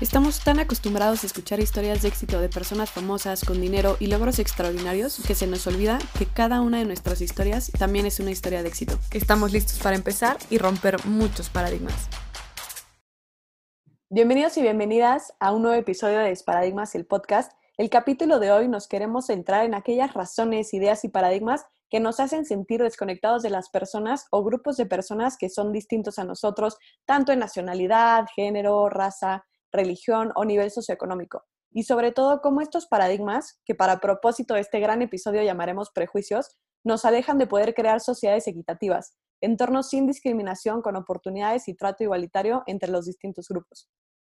Estamos tan acostumbrados a escuchar historias de éxito de personas famosas con dinero y logros extraordinarios que se nos olvida que cada una de nuestras historias también es una historia de éxito. Estamos listos para empezar y romper muchos paradigmas. Bienvenidos y bienvenidas a un nuevo episodio de Paradigmas, el podcast. El capítulo de hoy nos queremos centrar en aquellas razones, ideas y paradigmas que nos hacen sentir desconectados de las personas o grupos de personas que son distintos a nosotros, tanto en nacionalidad, género, raza, religión o nivel socioeconómico. Y sobre todo, cómo estos paradigmas, que para propósito de este gran episodio llamaremos prejuicios, nos alejan de poder crear sociedades equitativas, entornos sin discriminación, con oportunidades y trato igualitario entre los distintos grupos.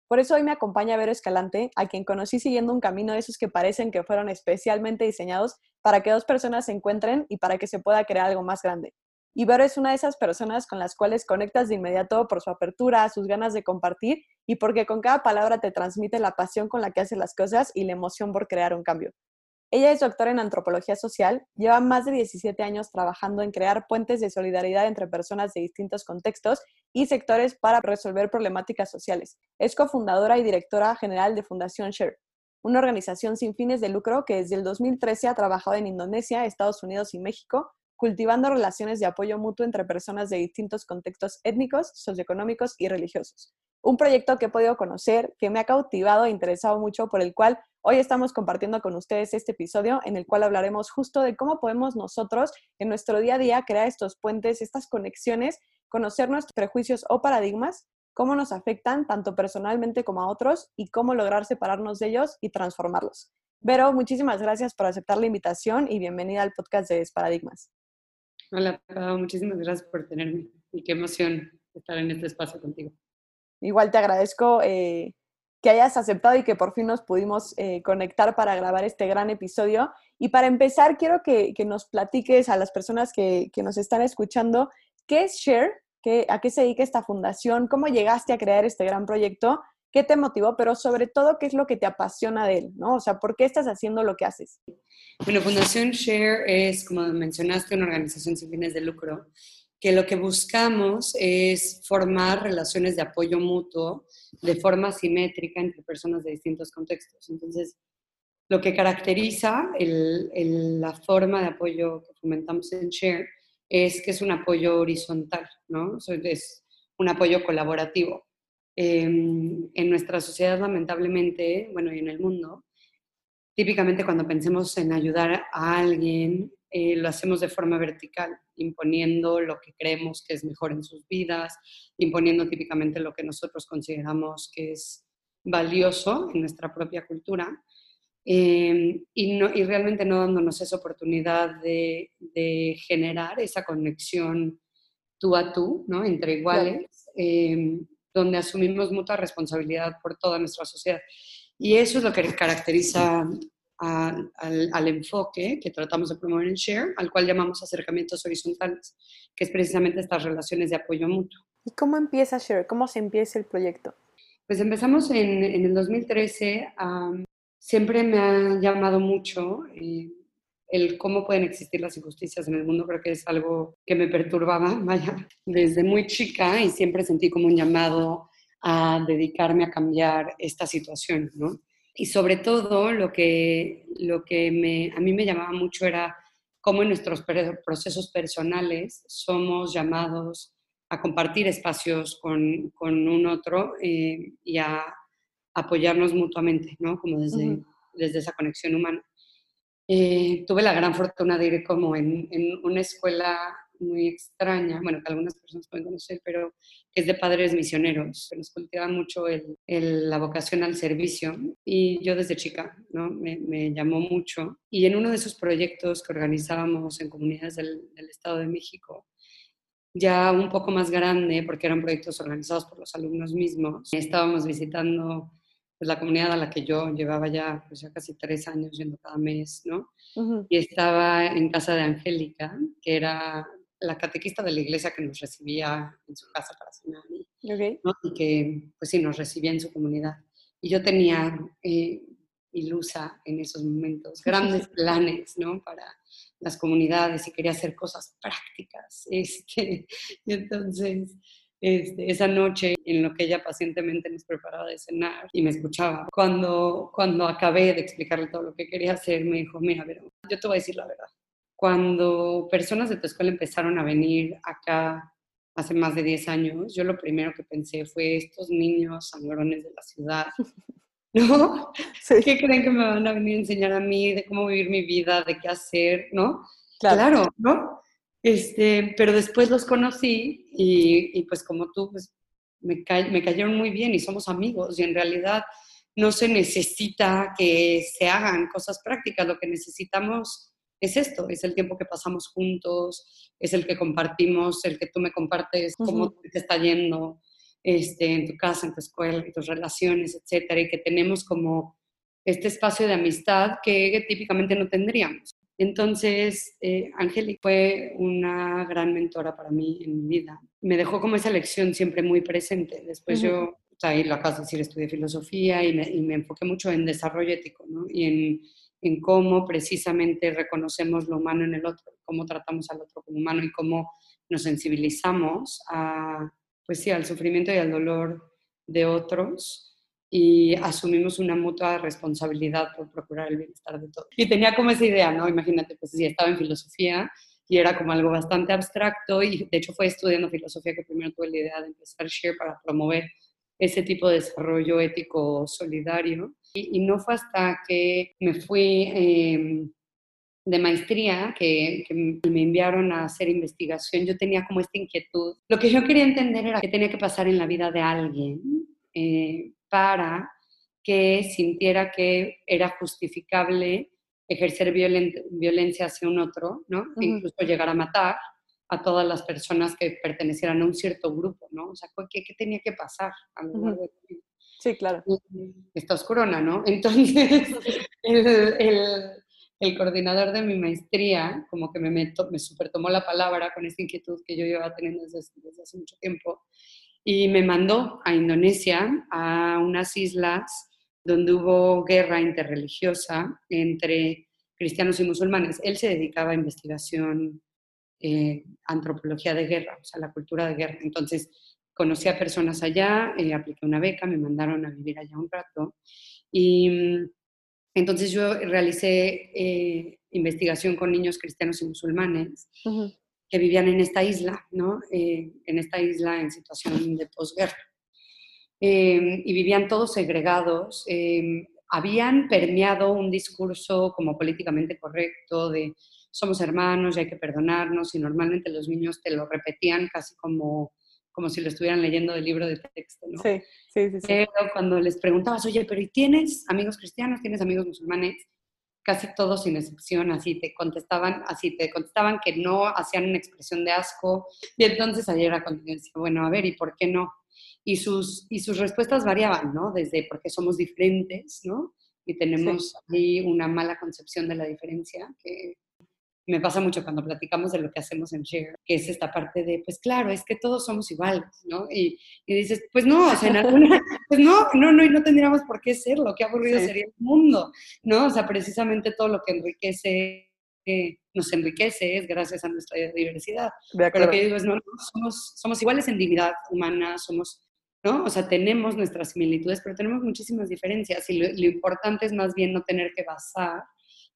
Por eso hoy me acompaña Vero Escalante, a quien conocí siguiendo un camino de esos que parecen que fueron especialmente diseñados para que dos personas se encuentren y para que se pueda crear algo más grande. Y Vero es una de esas personas con las cuales conectas de inmediato por su apertura, sus ganas de compartir y porque con cada palabra te transmite la pasión con la que hace las cosas y la emoción por crear un cambio. Ella es doctora en antropología social, lleva más de 17 años trabajando en crear puentes de solidaridad entre personas de distintos contextos y sectores para resolver problemáticas sociales. Es cofundadora y directora general de Fundación Share, una organización sin fines de lucro que desde el 2013 ha trabajado en Indonesia, Estados Unidos y México cultivando relaciones de apoyo mutuo entre personas de distintos contextos étnicos, socioeconómicos y religiosos. Un proyecto que he podido conocer, que me ha cautivado e interesado mucho, por el cual hoy estamos compartiendo con ustedes este episodio en el cual hablaremos justo de cómo podemos nosotros en nuestro día a día crear estos puentes, estas conexiones, conocer nuestros prejuicios o paradigmas, cómo nos afectan tanto personalmente como a otros y cómo lograr separarnos de ellos y transformarlos. Vero, muchísimas gracias por aceptar la invitación y bienvenida al podcast de Paradigmas. Hola, muchísimas gracias por tenerme y qué emoción estar en este espacio contigo. Igual te agradezco eh, que hayas aceptado y que por fin nos pudimos eh, conectar para grabar este gran episodio. Y para empezar, quiero que, nos platiques a las personas que, que, nos están escuchando, ¿qué es Share? ¿Qué, ¿A qué se dedica esta fundación? ¿Cómo llegaste a crear este gran proyecto? ¿Qué te motivó? Pero sobre todo, ¿qué es lo que te apasiona de él? ¿no? O sea, ¿por qué estás haciendo lo que haces? Bueno, Fundación Share es, como mencionaste, una organización sin fines de lucro, que lo que buscamos es formar relaciones de apoyo mutuo de forma simétrica entre personas de distintos contextos. Entonces, lo que caracteriza la forma de apoyo que fomentamos en Share es que es un apoyo horizontal, ¿no? Es un apoyo colaborativo. Em, en nuestra sociedad, lamentablemente, bueno, y en el mundo, típicamente cuando pensemos en ayudar a alguien, eh, lo hacemos de forma vertical, imponiendo lo que creemos que es mejor en sus vidas, imponiendo típicamente lo que nosotros consideramos que es valioso en nuestra propia cultura. Em, y, no, y, realmente no dándonos esa oportunidad de, de, generar esa conexión tú a tú, ¿no? entre iguales, eh, donde asumimos mutua responsabilidad por toda nuestra sociedad. Y eso es lo que caracteriza al, enfoque que tratamos de promover en Share, al cual llamamos acercamientos horizontales, que es precisamente estas relaciones de apoyo mutuo. ¿Y cómo empieza Share? ¿Cómo se empieza el proyecto? Pues empezamos en, en el 2013. siempre me ha llamado mucho eh, el cómo pueden existir las injusticias en el mundo, creo que es algo que me perturbaba, vaya, desde muy chica y siempre sentí como un llamado a dedicarme a cambiar esta situación, ¿no? Y sobre todo lo que, lo que me, a mí me llamaba mucho era cómo en nuestros procesos personales somos llamados a compartir espacios con, con un otro eh, y a apoyarnos mutuamente, ¿no? Como desde, desde esa conexión humana. Eh, tuve la gran fortuna de ir como en, una escuela muy extraña, bueno, que algunas personas pueden conocer, pero que es de padres misioneros, que nos cultivan mucho la vocación al servicio. Y yo desde chica, ¿no? Me, llamó mucho. Y en uno de esos proyectos que organizábamos en comunidades del, del Estado de México, ya un poco más grande, porque eran proyectos organizados por los alumnos mismos, estábamos visitando pues, la comunidad a la que yo llevaba ya, pues, ya casi tres años yendo cada mes, ¿no? Y estaba en casa de Angélica, que era la catequista de la iglesia que nos recibía en su casa para cenar y, y que pues sí, nos recibía en su comunidad. Y yo tenía eh, ilusa en esos momentos, grandes planes ¿no? para las comunidades y quería hacer cosas prácticas. Este, y entonces, este, esa noche, en lo que ella pacientemente nos preparaba de cenar y me escuchaba, cuando, cuando acabé de explicarle todo lo que quería hacer, me dijo, mira, pero yo te voy a decir la verdad. Cuando personas de tu escuela empezaron a venir acá hace más de 10 años, yo lo primero que pensé fue estos niños sangrones de la ciudad, ¿no? Sí, ¿Qué creen que me van a venir a enseñar a mí de cómo vivir mi vida, de qué hacer, ¿no? claro. Claro, ¿no? Este, pero después los conocí y, y pues como tú, pues me, me cayeron muy bien y somos amigos y en realidad no se necesita que se hagan cosas prácticas, lo que necesitamos es esto, es el tiempo que pasamos juntos, es el que compartimos, el que tú me compartes cómo te está yendo este, en tu casa, en tu escuela, en tus relaciones, etcétera, y que tenemos como este espacio de amistad que típicamente no tendríamos. Entonces, eh, Angélica fue una gran mentora para mí en mi vida. Me dejó como esa lección siempre muy presente. Después Ujú. yo, o sea, ahí lo acabas de decir, estudié filosofía y me, y me enfoqué mucho en desarrollo ético, ¿no? Y en, en cómo precisamente reconocemos lo humano en el otro, cómo tratamos al otro como humano y cómo nos sensibilizamos a, pues sí, al sufrimiento y al dolor de otros y asumimos una mutua responsabilidad por procurar el bienestar de todos. Y tenía como esa idea, ¿no? Imagínate, pues sí, estaba en filosofía y era como algo bastante abstracto y de hecho fue estudiando filosofía que primero tuve la idea de empezar Share para promover ese tipo de desarrollo ético solidario. Y, y no fue hasta que me fui eh, de maestría que, que me enviaron a hacer investigación, yo tenía como esta inquietud. Lo que yo quería entender era qué tenía que pasar en la vida de alguien eh, para que sintiera que era justificable ejercer violen- violencia hacia un otro, ¿no? Ujú. Incluso llegar a matar a todas las personas que pertenecieran a un cierto grupo, ¿no? O sea, ¿qué, qué tenía que pasar a lo largo de? Sí, claro. Está oscurona, ¿no? Entonces, el, el- el coordinador de mi maestría, como que me, meto, me super tomó la palabra con esta inquietud que yo llevaba teniendo desde, desde hace mucho tiempo, y me mandó a Indonesia, a unas islas donde hubo guerra interreligiosa entre cristianos y musulmanes. Él se dedicaba a investigación, eh, antropología de guerra, o sea, la cultura de guerra. Entonces, conocí a personas allá, eh, apliqué una beca, me mandaron a vivir allá un rato. Y mm, entonces yo realicé eh, investigación con niños cristianos y musulmanes Ujú. Que vivían en esta isla, ¿no? Eh, en esta isla en situación de posguerra. Eh, y vivían todos segregados. eh, habían permeado un discurso como políticamente correcto de somos hermanos y hay que perdonarnos y normalmente los niños te lo repetían casi como, como si lo estuvieran leyendo del libro de texto, ¿no? Sí, sí, sí. sí. Pero cuando les preguntabas, oye, pero ¿y tienes amigos cristianos? ¿Tienes amigos musulmanes? Casi todos sin excepción, así te contestaban, así te contestaban que no, hacían una expresión de asco. Y entonces ayer era cuando decía, bueno, a ver, ¿y por qué no? Y sus, y sus respuestas variaban, ¿no? Desde porque somos diferentes, ¿no? Y tenemos ahí una mala concepción de la diferencia, que me pasa mucho cuando platicamos de lo que hacemos en Share, que es esta parte de, pues claro, es que todos somos iguales, ¿no? Y, y dices, pues no, o sea, en alguna, pues no, no, no, y no tendríamos por qué serlo, qué aburrido Sí. sería el mundo, ¿no? O sea, precisamente todo lo que enriquece, eh, nos enriquece es gracias a nuestra diversidad. Pero lo que digo es, no, no, somos, somos iguales en dignidad humana, somos, ¿no? O sea, tenemos nuestras similitudes, pero tenemos muchísimas diferencias y lo, lo importante es más bien no tener que basar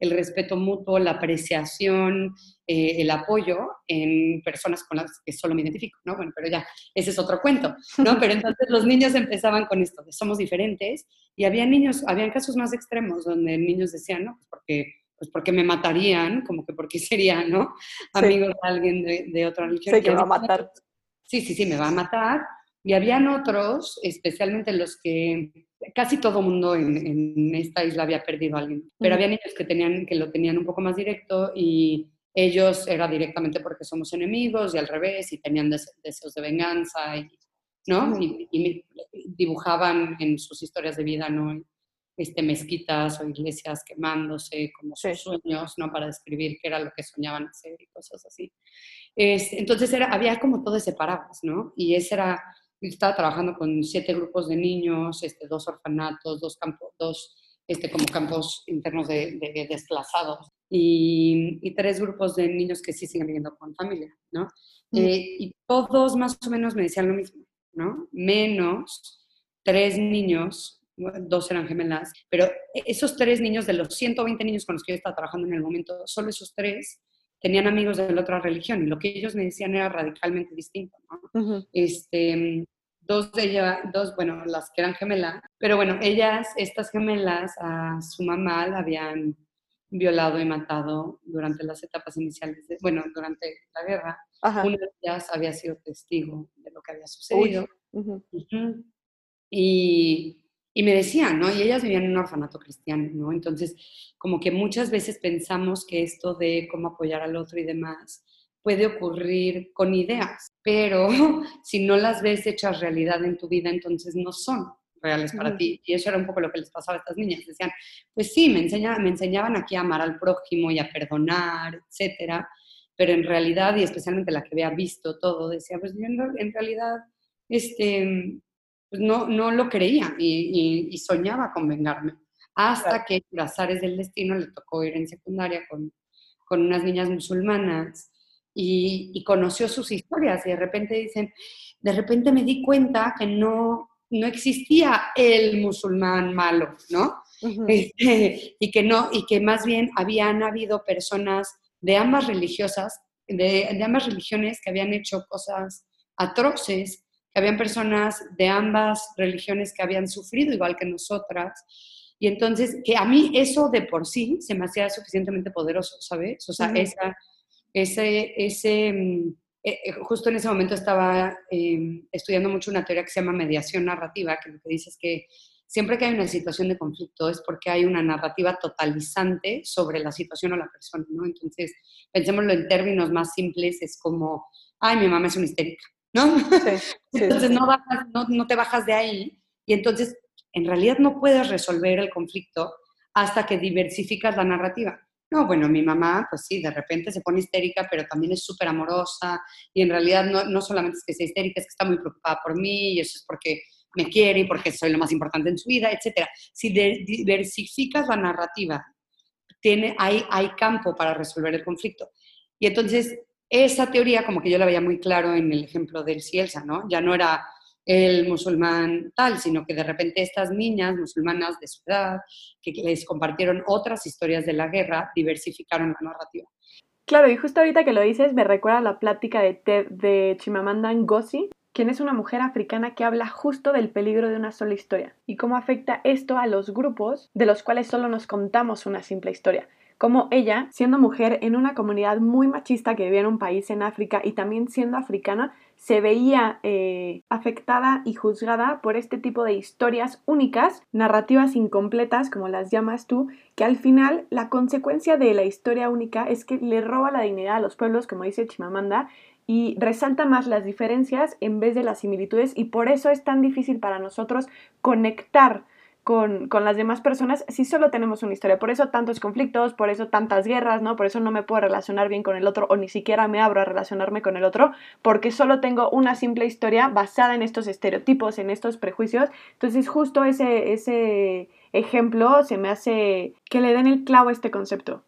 el respeto mutuo, la apreciación, eh, el apoyo en personas con las que solo me identifico, ¿no? Bueno, pero ya, ese es otro cuento, ¿no? Pero entonces los niños empezaban con esto de somos diferentes y había niños, habían casos más extremos donde niños decían, no, pues porque, pues porque me matarían, como que porque sería, ¿no? Sí. Amigos de alguien de, de otra religión. Sí, que va a matar. Sí, sí, sí, me va a matar. Y habían otros, especialmente los que casi todo mundo en, en esta isla había perdido a alguien, pero Ujú. había niños que, tenían, que lo tenían un poco más directo y ellos era directamente porque somos enemigos y al revés y tenían des- deseos de venganza y, ¿no? Ujú. y, y dibujaban en sus historias de vida, ¿no? este, mezquitas o iglesias quemándose como sus Sí. sueños, ¿no? Para describir qué era lo que soñaban hacer y cosas así. Este, entonces era, había como todo ese paraguas, ¿no? Y ese era, estaba trabajando con siete grupos de niños, este, dos orfanatos, dos campos, dos este, como campos internos de, de desplazados y, y tres grupos de niños que sí siguen viviendo con familia, ¿no? Eh, y todos más o menos me decían lo mismo, ¿no? Menos tres niños, dos eran gemelas, pero esos tres niños, de los 120 niños con los que yo estaba trabajando en el momento, solo esos tres tenían amigos de la otra religión y lo que ellos me decían era radicalmente distinto, ¿no? Este, dos de ellas, dos, bueno, las que eran gemelas, pero bueno, ellas, estas gemelas, a su mamá la habían violado y matado durante las etapas iniciales, de- bueno, durante la guerra. Ajá. Una de ellas había sido testigo de lo que había sucedido. Y, y me decían, ¿no? Y ellas vivían en un orfanato cristiano, ¿no? Entonces, como que muchas veces pensamos que esto de cómo apoyar al otro y demás puede ocurrir con ideas, pero si no las ves hechas realidad en tu vida, entonces no son reales para Ujú. ti. Y eso era un poco lo que les pasaba a estas niñas. Decían, pues sí, me, enseña- me enseñaban aquí a amar al prójimo y a perdonar, etcétera, pero en realidad, y especialmente la que había visto todo, decía, pues yo en, en realidad, este, no, no lo creía y, y- y soñaba con vengarme. Hasta que por azares del destino le tocó ir en secundaria con, con unas niñas musulmanas y, y conoció sus historias y de repente dicen, de repente me di cuenta que no, no existía el musulmán malo, ¿no? Este, y que no, y que más bien habían habido personas de ambas religiosas, de, de ambas religiones que habían hecho cosas atroces, que habían personas de ambas religiones que habían sufrido igual que nosotras. Y entonces, que a mí eso de por sí se me hacía suficientemente poderoso, ¿sabes? O sea, Ujú. esa, ese, ese, mm, eh, eh, justo en ese momento estaba eh, estudiando mucho una teoría que se llama mediación narrativa, que lo que dice es que siempre que hay una situación de conflicto es porque hay una narrativa totalizante sobre la situación o la persona, ¿no? Entonces, pensémoslo en términos más simples, es como, ay, mi mamá es una histérica, ¿no? Sí, sí, Entonces sí. no, bajas- no, no te bajas de ahí y entonces en realidad no puedes resolver el conflicto hasta que diversificas la narrativa. No, bueno, mi mamá, pues sí, de repente se pone histérica, pero también es súper amorosa y en realidad no, no solamente es que sea histérica, es que está muy preocupada por mí y eso es porque me quiere y porque soy lo más importante en su vida, etc. Si de- diversificas la narrativa, tiene, hay, hay campo para resolver el conflicto. Y entonces, esa teoría, como que yo la veía muy claro en el ejemplo del Cielsa, ¿no? Ya no era el musulmán tal, sino que de repente estas niñas musulmanas de su edad, que les compartieron otras historias de la guerra, diversificaron la narrativa. Claro, y justo ahorita que lo dices, me recuerda la plática de, TED de Chimamanda Ngozi, quien es una mujer africana que habla justo del peligro de una sola historia y cómo afecta esto a los grupos de los cuales solo nos contamos una simple historia. Como ella, siendo mujer en una comunidad muy machista que vivía en un país en África y también siendo africana, se veía eh, afectada y juzgada por este tipo de historias únicas, narrativas incompletas, como las llamas tú, que al final la consecuencia de la historia única es que le roba la dignidad a los pueblos, como dice Chimamanda, y resalta más las diferencias en vez de las similitudes y por eso es tan difícil para nosotros conectar con, con, las demás personas si solo tenemos una historia. Por eso tantos conflictos, por eso tantas guerras, ¿no? Por eso no me puedo relacionar bien con el otro o ni siquiera me abro a relacionarme con el otro, porque solo tengo una simple historia basada en estos estereotipos, en estos prejuicios. Entonces justo ese, ese ejemplo se me hace que le den el clavo a este concepto.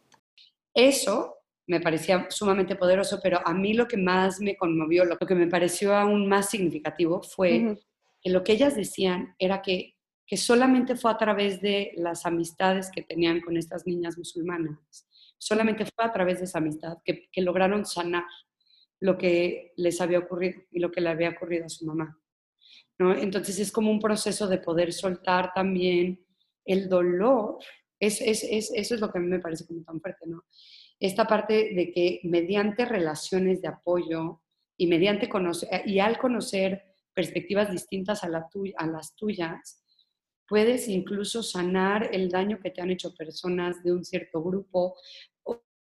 Eso me parecía sumamente poderoso, pero a mí lo que más me conmovió, lo que me pareció aún más significativo fue uh -huh. que lo que ellas decían era que, solamente fue a través de las amistades que tenían con estas niñas musulmanas, solamente fue a través de esa amistad que, lograron sanar lo que les había ocurrido y lo que le había ocurrido a su mamá. ¿no? Entonces es como un proceso de poder soltar también el dolor. Es, es, es, eso es lo que a mí me parece como tan fuerte, ¿no? Esta parte de que mediante relaciones de apoyo y, mediante conocer, y al conocer perspectivas distintas a, la tuya, a las tuyas, puedes incluso sanar el daño que te han hecho personas de un cierto grupo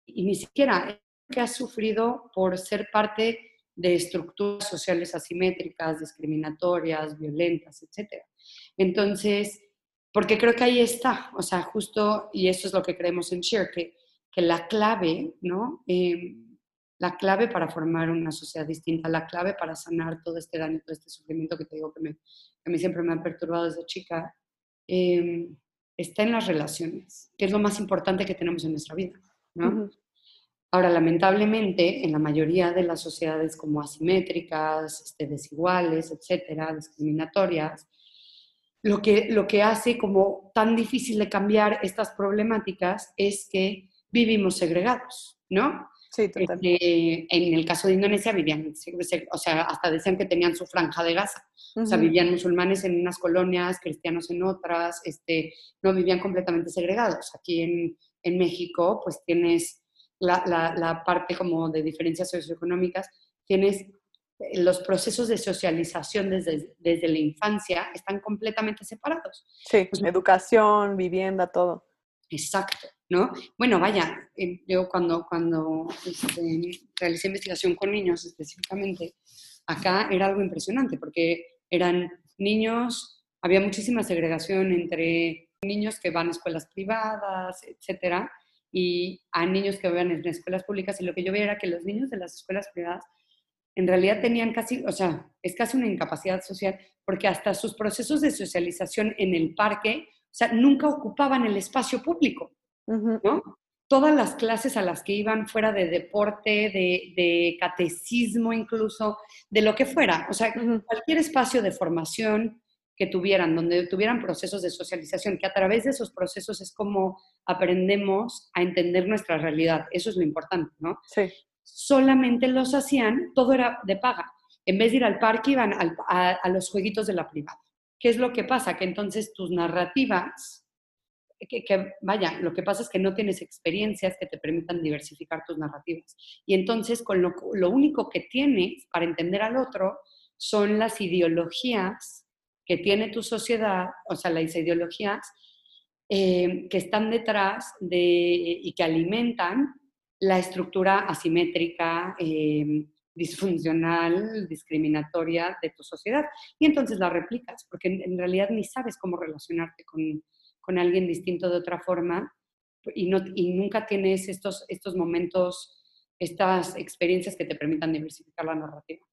y ni siquiera que has sufrido por ser parte de estructuras sociales asimétricas, discriminatorias, violentas, etc. Entonces, porque creo que ahí está, o sea, justo, y eso es lo que creemos en Share, que, que la clave, ¿no? Eh, la clave para formar una sociedad distinta, la clave para sanar todo este daño, todo este sufrimiento que te digo que, me, a mí siempre me han perturbado desde chica, eh, está en las relaciones, que es lo más importante que tenemos en nuestra vida, ¿no? Ahora, lamentablemente, en la mayoría de las sociedades como asimétricas, este, desiguales, etcétera, discriminatorias, lo que, lo que hace como tan difícil de cambiar estas problemáticas es que vivimos segregados, ¿no? Sí, totalmente. Este, en el caso de Indonesia vivían, o sea, hasta decían que tenían su franja de Gaza. O sea, vivían musulmanes en unas colonias, cristianos en otras, este, no vivían completamente segregados. Aquí en, en México, pues tienes la, la, la, parte como de diferencias socioeconómicas, tienes los procesos de socialización desde, desde la infancia están completamente separados. Sí, pues, educación, vivienda, todo. Exacto, ¿no? Bueno, vaya, eh, yo cuando, cuando este, realicé investigación con niños específicamente, acá era algo impresionante porque eran niños, había muchísima segregación entre niños que van a escuelas privadas, etcétera, y a niños que van en escuelas públicas, y lo que yo veía era que los niños de las escuelas privadas en realidad tenían casi, o sea, es casi una incapacidad social, porque hasta sus procesos de socialización en el parque, o sea, nunca ocupaban el espacio público, ¿no? Todas las clases a las que iban fuera de deporte, de, catecismo incluso, de lo que fuera, o sea, cualquier espacio de formación que tuvieran, donde tuvieran procesos de socialización, que a través de esos procesos es como aprendemos a entender nuestra realidad. Eso es lo importante, ¿no? Sí solamente los hacían, todo era de paga. En vez de ir al parque, iban a, los jueguitos de la privada. ¿Qué es lo que pasa? Que entonces tus narrativas, que, vaya, lo que pasa es que no tienes experiencias que te permitan diversificar tus narrativas. Y entonces con lo, único que tienes para entender al otro son las ideologías que tiene tu sociedad, o sea, las ideologías eh, que están detrás de, y que alimentan la estructura asimétrica, eh, disfuncional, discriminatoria de tu sociedad. Y entonces la replicas, porque en, realidad ni sabes cómo relacionarte con, con, alguien distinto de otra forma y, no, y nunca tienes estos, estos momentos, estas experiencias que te permitan diversificar la narrativa.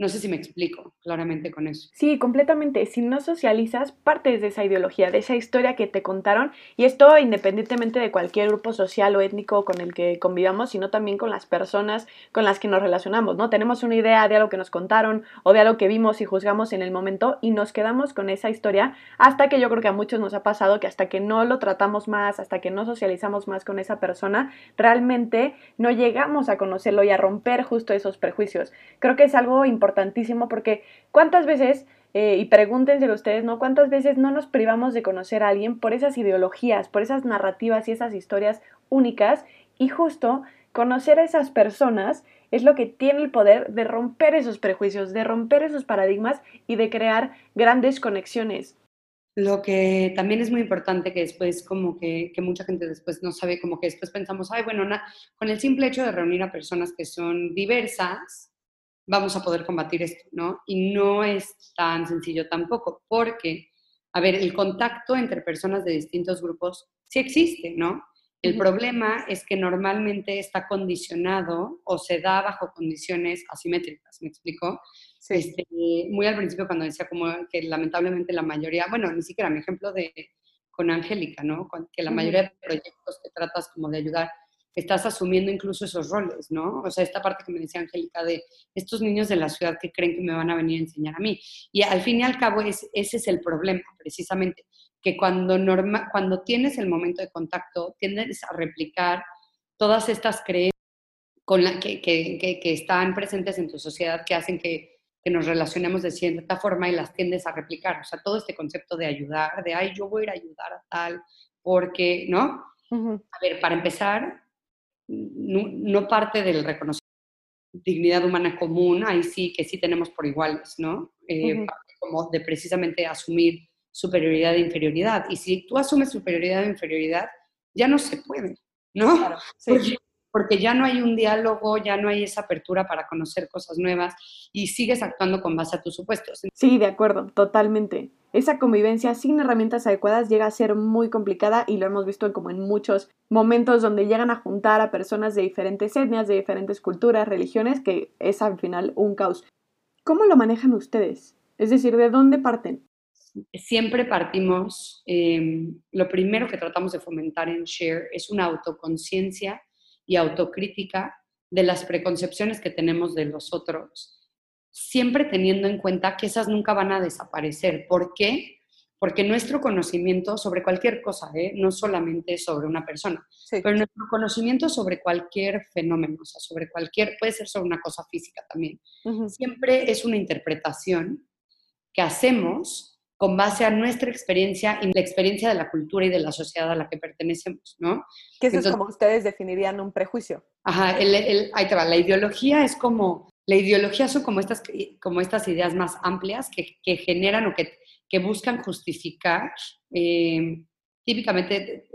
No sé si me explico claramente con eso. Sí, completamente. Si no socializas, partes de esa ideología, de esa historia que te contaron, y esto independientemente de cualquier grupo social o étnico con el que convivamos, sino también con las personas con las que nos relacionamos, ¿no? Tenemos una idea de algo que nos contaron o de algo que vimos y juzgamos en el momento y nos quedamos con esa historia hasta que yo creo que a muchos nos ha pasado que hasta que no lo tratamos más, hasta que no socializamos más con esa persona, realmente no llegamos a conocerlo y a romper justo esos prejuicios. Creo que es algo importante importantísimo porque cuántas veces, eh, y pregúntenselo ustedes, ¿no? ¿Cuántas veces no nos privamos de conocer a alguien por esas ideologías, por esas narrativas y esas historias únicas? Y justo conocer a esas personas es lo que tiene el poder de romper esos prejuicios, de romper esos paradigmas y de crear grandes conexiones. Lo que también es muy importante que después como que, que mucha gente después no sabe, como que después pensamos, ay, bueno, con el simple hecho de reunir a personas que son diversas, vamos a poder combatir esto, ¿no? Y no es tan sencillo tampoco, porque, a ver, el contacto entre personas de distintos grupos sí existe, ¿no? El problema es que normalmente está condicionado o se da bajo condiciones asimétricas, ¿me explico? Este, muy al principio cuando decía como que lamentablemente la mayoría, bueno, ni siquiera mi ejemplo de con Angélica, ¿no? Que la mayoría de proyectos que tratas como de ayudar estás asumiendo incluso esos roles, ¿no? O sea, esta parte que me decía Angélica de estos niños de la ciudad que creen que me van a venir a enseñar a mí. Y al fin y al cabo es, ese es el problema, precisamente, que cuando, norma, cuando tienes el momento de contacto, tiendes a replicar todas estas creencias con la, que, que, que, están presentes en tu sociedad que hacen que, nos relacionemos de cierta forma y las tiendes a replicar. O sea, todo este concepto de ayudar, de, ay, yo voy a ir a ayudar a tal, porque, ¿no? A ver, para empezar, no, parte del reconocimiento dignidad humana común, ahí sí que sí tenemos por iguales, ¿no? Eh, como de precisamente asumir superioridad e inferioridad. Y si tú asumes superioridad e inferioridad, ya no se puede, ¿no? porque, ya no hay un diálogo, ya no hay esa apertura para conocer cosas nuevas y sigues actuando con base a tus supuestos. Sí, de acuerdo, totalmente. Esa convivencia sin herramientas adecuadas llega a ser muy complicada y lo hemos visto como en muchos momentos donde llegan a juntar a personas de diferentes etnias, de diferentes culturas, religiones, que es al final un caos. ¿Cómo lo manejan ustedes? Es decir, ¿de dónde parten? Siempre partimos, eh, lo primero que tratamos de fomentar en Share es una autoconciencia y autocrítica de las preconcepciones que tenemos de los otros siempre teniendo en cuenta que esas nunca van a desaparecer. ¿Por qué? Porque nuestro conocimiento sobre cualquier cosa, ¿eh? no solamente sobre una persona, pero nuestro conocimiento sobre cualquier fenómeno, o sea, sobre cualquier, puede ser sobre una cosa física también, siempre es una interpretación que hacemos con base a nuestra experiencia y la experiencia de la cultura y de la sociedad a la que pertenecemos, ¿no? Que eso es como ustedes definirían un prejuicio. Ajá, ahí te va, la ideología es como la ideología son como estas, como estas ideas más amplias que, que generan o que, que buscan justificar, eh, típicamente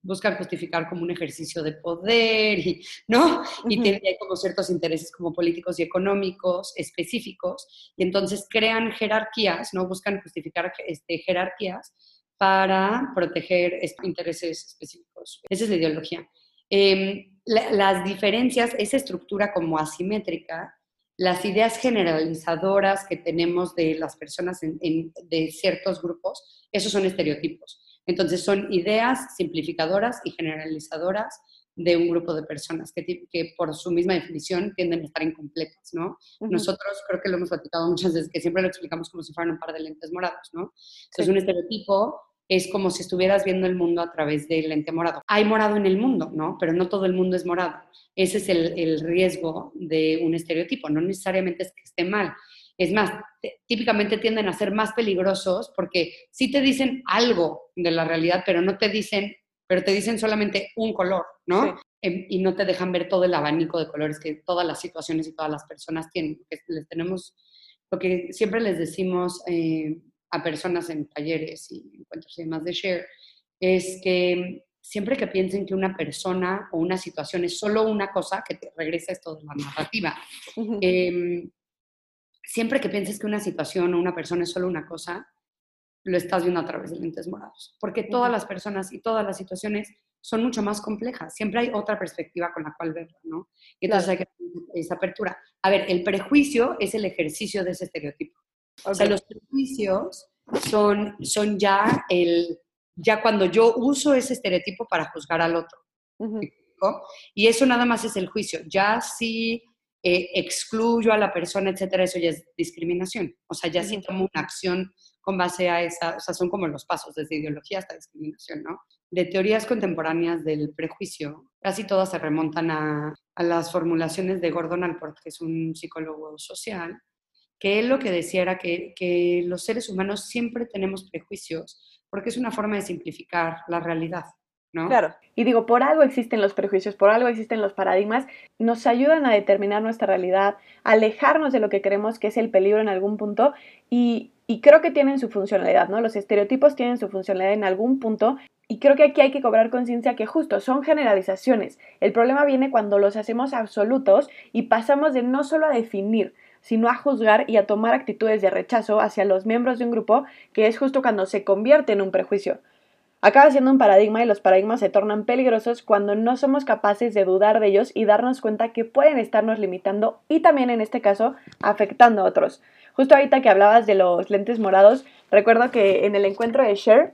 buscan justificar como un ejercicio de poder, y, ¿no? Y tienen como ciertos intereses como políticos y económicos específicos, y entonces crean jerarquías, ¿no? Buscan justificar este, jerarquías para proteger intereses específicos. Esa es la ideología. Em, las diferencias, esa estructura como asimétrica, las ideas generalizadoras que tenemos de las personas de ciertos grupos, esos son estereotipos. Entonces son ideas simplificadoras y generalizadoras de un grupo de personas que, que por su misma definición tienden a estar incompletas, ¿no? Nosotros creo que lo hemos platicado muchas veces, que siempre lo explicamos como si fueran un par de lentes morados, ¿no? Entonces un estereotipo es como si estuvieras viendo el mundo a través del lente morado. Hay morado en el mundo, ¿no? Pero no todo el mundo es morado. Ese es el, riesgo de un estereotipo. No necesariamente es que esté mal. Es más, típicamente tienden a ser más peligrosos porque sí te dicen algo de la realidad, pero no te dicen, pero te dicen solamente un color, ¿no? Em, y no te dejan ver todo el abanico de colores que todas las situaciones y todas las personas tienen. les tenemos, lo que siempre les decimos eh, a personas en talleres y encuentros y demás de share, es que siempre que piensen que una persona o una situación es solo una cosa, que te regresa esto de la narrativa, em, siempre que pienses que una situación o una persona es solo una cosa, lo estás viendo a través de lentes morados, porque todas las personas y todas las situaciones son mucho más complejas, siempre hay otra perspectiva con la cual verlo, ¿no? Y entonces hay que tener esa apertura. A ver, el prejuicio es el ejercicio de ese estereotipo. O sea, los prejuicios son, son ya, el, ya cuando yo uso ese estereotipo para juzgar al otro. Y eso nada más es el juicio. Ya si eh, excluyo a la persona, etcétera, eso ya es discriminación. O sea, ya si tomo una acción con base a esa, o sea, son como los pasos, desde ideología hasta discriminación, ¿no? De teorías contemporáneas del prejuicio, casi todas se remontan a, a las formulaciones de Gordon Alport, que es un psicólogo social, que él lo que decía era que, que, los seres humanos siempre tenemos prejuicios, porque es una forma de simplificar la realidad. ¿no? Claro, y digo, por algo existen los prejuicios, por algo existen los paradigmas, nos ayudan a determinar nuestra realidad, alejarnos de lo que creemos que es el peligro en algún punto y, y creo que tienen su funcionalidad, ¿no? Los estereotipos tienen su funcionalidad en algún punto y creo que aquí hay que cobrar conciencia que justo son generalizaciones. El problema viene cuando los hacemos absolutos y pasamos de no solo a definir, sino a juzgar y a tomar actitudes de rechazo hacia los miembros de un grupo, que es justo cuando se convierte en un prejuicio. Acaba siendo un paradigma y los paradigmas se tornan peligrosos cuando no somos capaces de dudar de ellos y darnos cuenta que pueden estarnos limitando y también en este caso afectando a otros. Justo ahorita que hablabas de los lentes morados, recuerdo que en el encuentro de Share,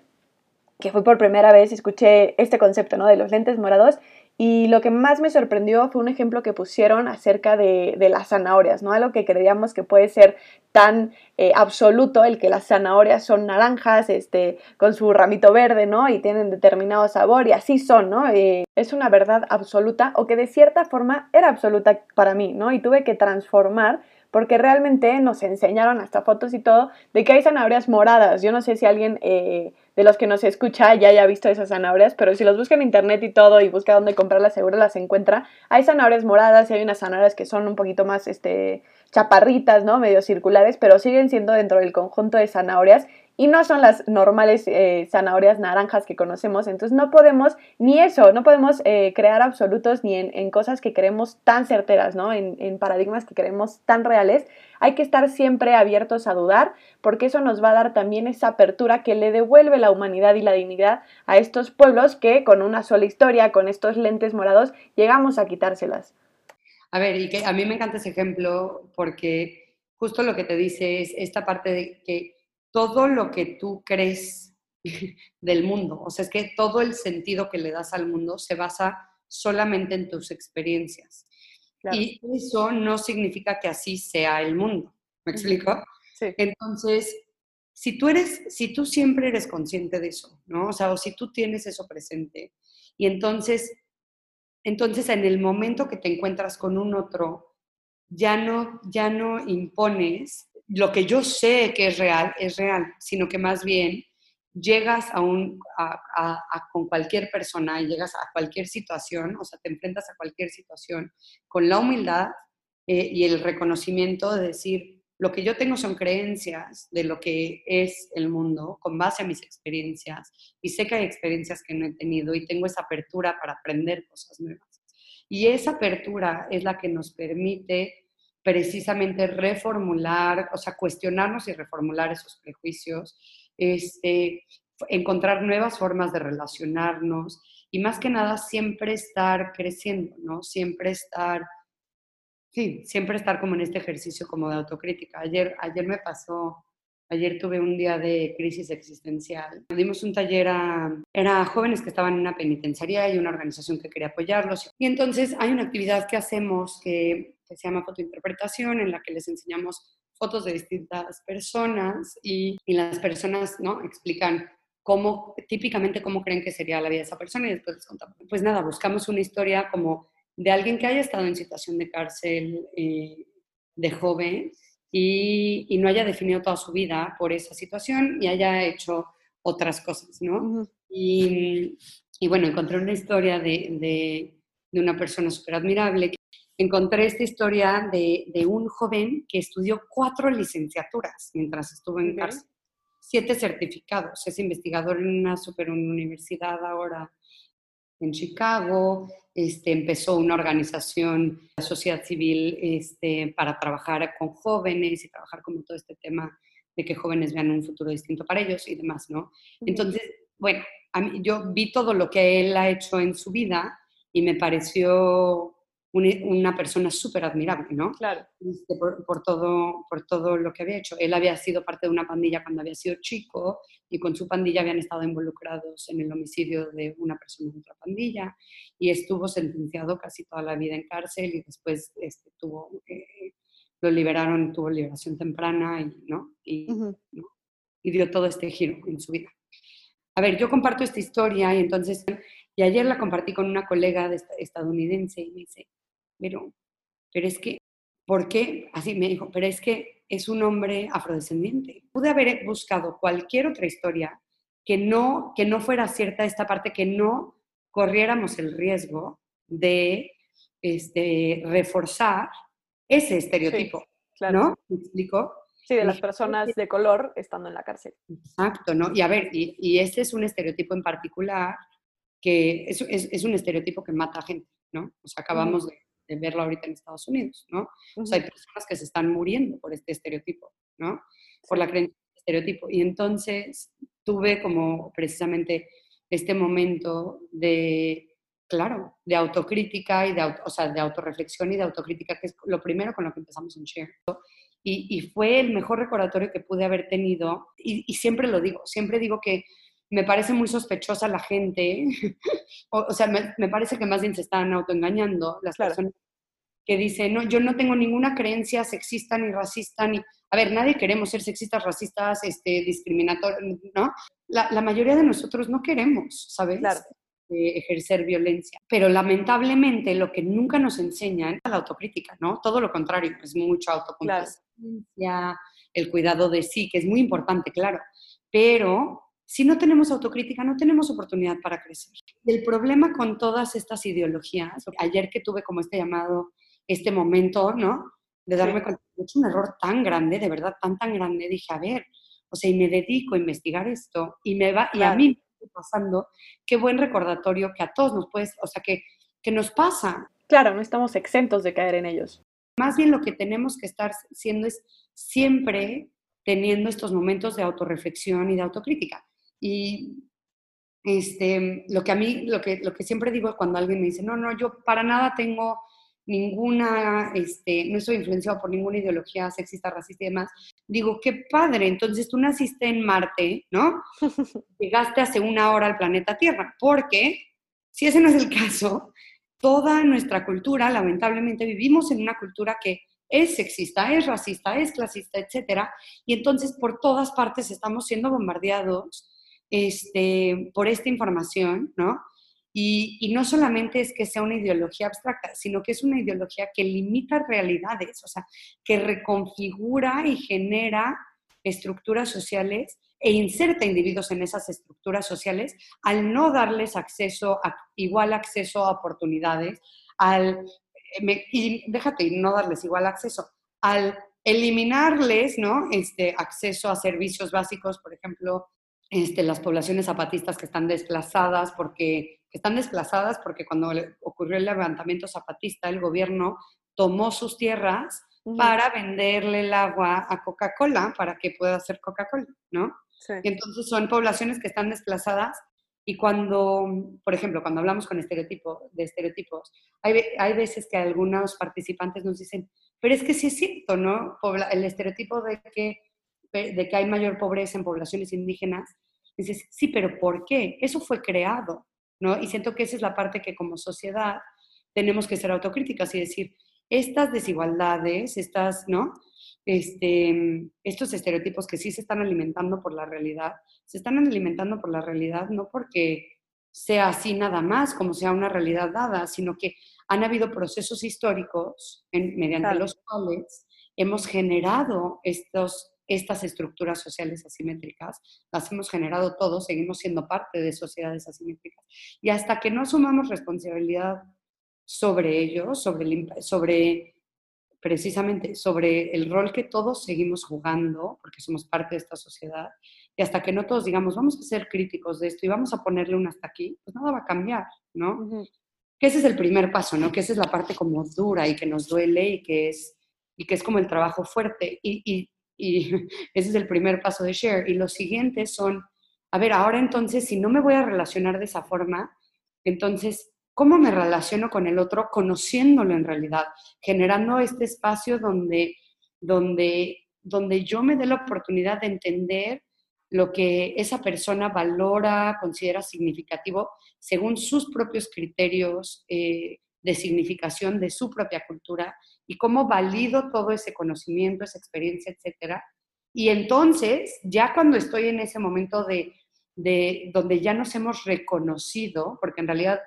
que fue por primera vez, escuché este concepto ¿no? de los lentes morados y lo que más me sorprendió fue un ejemplo que pusieron acerca de, las zanahorias, ¿no? Algo que creíamos que puede ser tan eh, absoluto, el que las zanahorias son naranjas, este, con su ramito verde, ¿no? Y tienen determinado sabor y así son, ¿no? Eh, es una verdad absoluta o que de cierta forma era absoluta para mí, ¿no? Y tuve que transformar porque realmente nos enseñaron hasta fotos y todo de que hay zanahorias moradas. Yo no sé si alguien eh, de los que nos escucha ya haya visto esas zanahorias, pero si los busca en internet y todo y busca dónde comprarlas, seguro las encuentra. Hay zanahorias moradas y hay unas zanahorias que son un poquito más este, chaparritas, ¿no? Medio circulares, pero siguen siendo dentro del conjunto de zanahorias y no son las normales eh, zanahorias naranjas que conocemos, entonces no podemos ni eso, no podemos eh, crear absolutos ni en, cosas que creemos tan certeras, ¿no? En, en paradigmas que creemos tan reales. Hay que estar siempre abiertos a dudar porque eso nos va a dar también esa apertura que le devuelve la humanidad y la dignidad a estos pueblos que con una sola historia, con estos lentes morados, llegamos a quitárselas. A ver, y que a mí me encanta ese ejemplo porque justo lo que te dice es esta parte de que todo lo que tú crees del mundo, o sea, es que todo el sentido que le das al mundo se basa solamente en tus experiencias. Y eso no significa que así sea el mundo. ¿Me explico? Sí. Entonces, si tú eres, si tú siempre eres consciente de eso, ¿no? O sea, o si tú tienes eso presente, y entonces, entonces en el momento que te encuentras con un otro, ya no, ya no impones lo que yo sé que es real, es real, sino que más bien llegas a un, con cualquier persona y llegas a cualquier situación, o sea, te enfrentas a cualquier situación con la humildad eh, y el reconocimiento de decir, lo que yo tengo son creencias de lo que es el mundo con base a mis experiencias y sé que hay experiencias que no he tenido y tengo esa apertura para aprender cosas nuevas. Y esa apertura es la que nos permite precisamente reformular, o sea, cuestionarnos y reformular esos prejuicios, este, encontrar nuevas formas de relacionarnos y más que nada siempre estar creciendo, ¿no? Siempre estar, sí, siempre estar como en este ejercicio como de autocrítica. Ayer, ayer me pasó, ayer tuve un día de crisis existencial. Dimos un taller a, era jóvenes que estaban en una penitenciaría y una organización que quería apoyarlos. Y entonces hay una actividad que hacemos que se llama fotointerpretación, en la que les enseñamos fotos de distintas personas y, y las personas ¿no? explican cómo, típicamente cómo creen que sería la vida de esa persona y después les contamos. Pues nada, buscamos una historia como de alguien que haya estado en situación de cárcel eh, de joven y, y, no haya definido toda su vida por esa situación y haya hecho otras cosas, ¿no? y, y, bueno, encontré una historia de, de, de una persona súper admirable encontré esta historia de, un joven que estudió cuatro licenciaturas mientras estuvo en cárcel, siete certificados, es investigador en una super universidad ahora en Chicago, este, empezó una organización, la sociedad civil, este, para trabajar con jóvenes y trabajar como todo este tema de que jóvenes vean un futuro distinto para ellos y demás, ¿no? Entonces, bueno, yo vi todo lo que él ha hecho en su vida y me pareció una persona súper admirable, ¿no? Claro. Este, por, todo, por todo lo que había hecho. Él había sido parte de una pandilla cuando había sido chico y con su pandilla habían estado involucrados en el homicidio de una persona de otra pandilla y estuvo sentenciado casi toda la vida en cárcel y después este, tuvo, eh, lo liberaron, tuvo liberación temprana y, ¿no? Y, y dio todo este giro en su vida. A ver, yo comparto esta historia y entonces, y ayer la compartí con una colega de estadounidense y me dice, pero, pero es que, ¿por qué? Así me dijo, pero es que es un hombre afrodescendiente. Pude haber buscado cualquier otra historia que no, que no fuera cierta esta parte, que no corriéramos el riesgo de este, reforzar ese estereotipo, claro. ¿no? ¿Me explico? Sí, de las personas de color estando en la cárcel. Exacto, ¿no? Y a ver, y, y este es un estereotipo en particular que es, es, es, un estereotipo que mata a gente, ¿no? O sea, acabamos de de verlo ahorita en Estados Unidos, ¿no? O sea, hay personas que se están muriendo por este estereotipo, ¿no? Por la creencia del estereotipo. Y entonces tuve como precisamente este momento de, claro, de autocrítica y de, auto, o sea, de autorreflexión y de autocrítica, que es lo primero con lo que empezamos en Share. Y, y fue el mejor recordatorio que pude haber tenido. Y, y siempre lo digo, siempre digo que me parece muy sospechosa la gente, o, sea, me, parece que más bien se están autoengañando las personas que dicen, no, yo no tengo ninguna creencia sexista ni racista, ni... A ver, nadie queremos ser sexistas, racistas, este, discriminatorios, ¿no? La, mayoría de nosotros no queremos, ¿sabes? Eh, ejercer violencia. Pero lamentablemente lo que nunca nos enseñan es la autocrítica, ¿no? Todo lo contrario, es mucha autocomplacencia, el cuidado de sí, que es muy importante, claro. Pero si no tenemos autocrítica, no tenemos oportunidad para crecer. el problema con todas estas ideologías, ayer que tuve como este llamado, este momento, ¿no? De darme cuenta, he hecho un error tan grande, de verdad, tan, tan grande, dije, a ver, o sea, y me dedico a investigar esto y me va, y a Claro. mí me está pasando, qué buen recordatorio que a todos nos puede, o sea, que, que nos pasa. Claro, no estamos exentos de caer en ellos. Más bien lo que tenemos que estar siendo es siempre teniendo estos momentos de autorreflexión y de autocrítica. Y este, lo que a mí, lo que, lo que siempre digo cuando alguien me dice, no, no, yo para nada tengo ninguna, este, no estoy influenciado por ninguna ideología sexista, racista y demás, digo, qué padre, entonces tú naciste en Marte, ¿no? Llegaste hace una hora al planeta Tierra, porque si ese no es el caso, toda nuestra cultura, lamentablemente, vivimos en una cultura que es sexista, es racista, es clasista, etcétera, y entonces por todas partes estamos siendo bombardeados este, por esta información, ¿no? Y, y, no solamente es que sea una ideología abstracta, sino que es una ideología que limita realidades, o sea, que reconfigura y genera estructuras sociales e inserta individuos en esas estructuras sociales al no darles acceso, a, igual acceso a oportunidades, al, y déjate, no darles igual acceso, al eliminarles, ¿no? Este, acceso a servicios básicos, por ejemplo, este, las poblaciones zapatistas que están desplazadas porque que están desplazadas porque cuando ocurrió el levantamiento zapatista el gobierno tomó sus tierras uh -huh. para venderle el agua a Coca-Cola para que pueda hacer Coca-Cola, ¿no? Sí. Y entonces son poblaciones que están desplazadas y cuando, por ejemplo, cuando hablamos con estereotipo, de estereotipos, hay, hay veces que algunos participantes nos dicen, pero es que sí es cierto, ¿no? El estereotipo de que, de que hay mayor pobreza en poblaciones indígenas, dices, sí, pero ¿por qué? Eso fue creado, ¿no? Y siento que esa es la parte que como sociedad tenemos que ser autocríticas y decir, estas desigualdades, estas, ¿no? Este, estos estereotipos que sí se están alimentando por la realidad, se están alimentando por la realidad no porque sea así nada más, como sea una realidad dada, sino que han habido procesos históricos en, mediante claro. los cuales hemos generado estos, estas estructuras sociales asimétricas, las hemos generado todos, seguimos siendo parte de sociedades asimétricas. Y hasta que no asumamos responsabilidad sobre ello, sobre, el, sobre precisamente sobre el rol que todos seguimos jugando, porque somos parte de esta sociedad, y hasta que no todos digamos, vamos a ser críticos de esto y vamos a ponerle un hasta aquí, pues nada va a cambiar, ¿no? Uh -huh. Que ese es el primer paso, ¿no? Que esa es la parte como dura y que nos duele y que es, y que es como el trabajo fuerte. Y, y, y ese es el primer paso de Share. Y los siguientes son, a ver, ahora entonces, si no me voy a relacionar de esa forma, entonces cómo me relaciono con el otro, conociéndolo en realidad, generando este espacio donde, donde, donde yo me dé la oportunidad de entender lo que esa persona valora, considera significativo, según sus propios criterios eh, de significación de su propia cultura, y cómo valido todo ese conocimiento, esa experiencia, etcétera. Y entonces, ya cuando estoy en ese momento de, de donde ya nos hemos reconocido, porque en realidad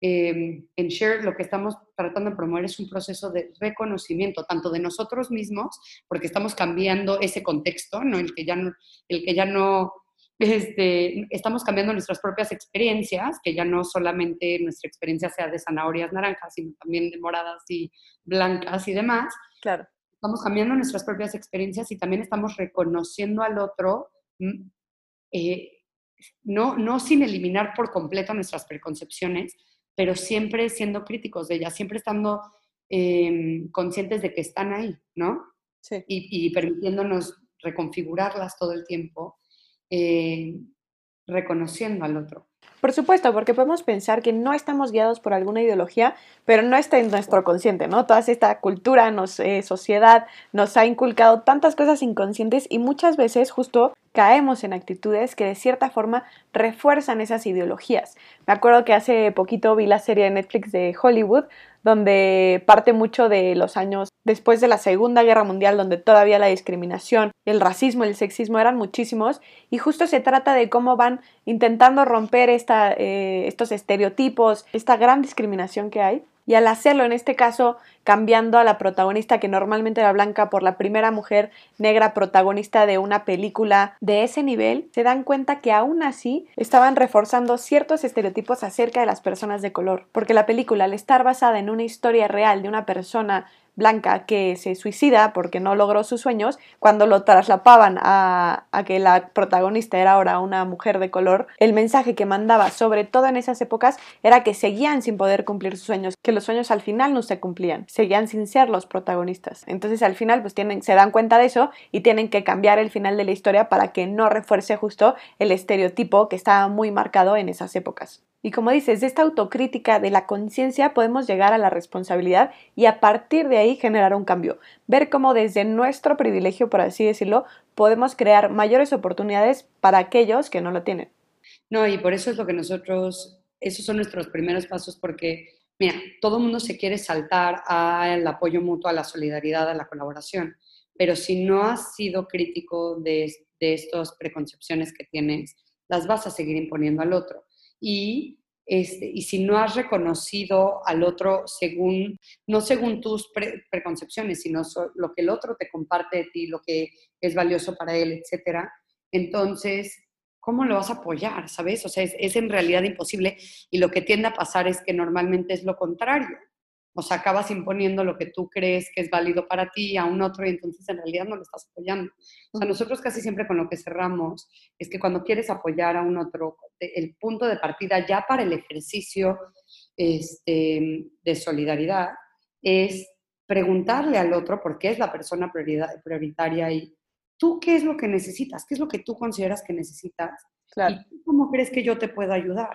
eh, en Share lo que estamos tratando de promover es un proceso de reconocimiento, tanto de nosotros mismos, porque estamos cambiando ese contexto, ¿no? el que ya no, el que ya no este, estamos cambiando nuestras propias experiencias, que ya no solamente nuestra experiencia sea de zanahorias naranjas, sino también de moradas y blancas y demás. Claro. Estamos cambiando nuestras propias experiencias y también estamos reconociendo al otro. Eh, no, no sin eliminar por completo nuestras preconcepciones, pero siempre siendo críticos de ellas, siempre estando eh, conscientes de que están ahí, ¿no? Sí. Y, y, permitiéndonos reconfigurarlas todo el tiempo, eh, reconociendo al otro. Por supuesto, porque podemos pensar que no estamos guiados por alguna ideología, pero no está en nuestro consciente, ¿no? Toda esta cultura, nos, eh, sociedad, nos ha inculcado tantas cosas inconscientes y muchas veces justo caemos en actitudes que de cierta forma refuerzan esas ideologías. Me acuerdo que hace poquito vi la serie de Netflix de Hollywood, donde parte mucho de los años después de la Segunda Guerra Mundial, donde todavía la discriminación, el racismo, el sexismo eran muchísimos, y justo se trata de cómo van intentando romper esta, eh, estos estereotipos, esta gran discriminación que hay, y al hacerlo, en este caso, cambiando a la protagonista que normalmente era blanca por la primera mujer negra protagonista de una película de ese nivel, se dan cuenta que aún así estaban reforzando ciertos estereotipos acerca de las personas de color, porque la película, al estar basada en una historia real de una persona blanca que se suicida porque no logró sus sueños, cuando lo traslapaban a, que la protagonista era ahora una mujer de color, el mensaje que mandaba, sobre todo en esas épocas, era que seguían sin poder cumplir sus sueños, que los sueños al final no se cumplían, seguían sin ser los protagonistas. Entonces al final pues tienen, se dan cuenta de eso y tienen que cambiar el final de la historia para que no refuerce justo el estereotipo que estaba muy marcado en esas épocas. Y como dices, de esta autocrítica de la conciencia podemos llegar a la responsabilidad y a partir de ahí generar un cambio. Ver cómo desde nuestro privilegio, por así decirlo, podemos crear mayores oportunidades para aquellos que no lo tienen. No, y por eso es lo que nosotros, esos son nuestros primeros pasos porque, mira, todo el mundo se quiere saltar al apoyo mutuo, a la solidaridad, a la colaboración, pero si no has sido crítico de, de estas preconcepciones que tienes, las vas a seguir imponiendo al otro y, este, y si no has reconocido al otro según, no según tus preconcepciones, sino lo que el otro te comparte de ti, lo que es valioso para él, etcétera, entonces, ¿cómo lo vas a apoyar? ¿Sabes? O sea, es, es en realidad imposible y lo que tiende a pasar es que normalmente es lo contrario o sea, acabas imponiendo lo que tú crees que es válido para ti a un otro y entonces en realidad no lo estás apoyando. O sea, nosotros casi siempre con lo que cerramos es que cuando quieres apoyar a un otro, el punto de partida ya para el ejercicio este, de solidaridad es preguntarle al otro por qué es la persona prioritaria y tú qué es lo que necesitas, qué es lo que tú consideras que necesitas y cómo crees que yo te puedo ayudar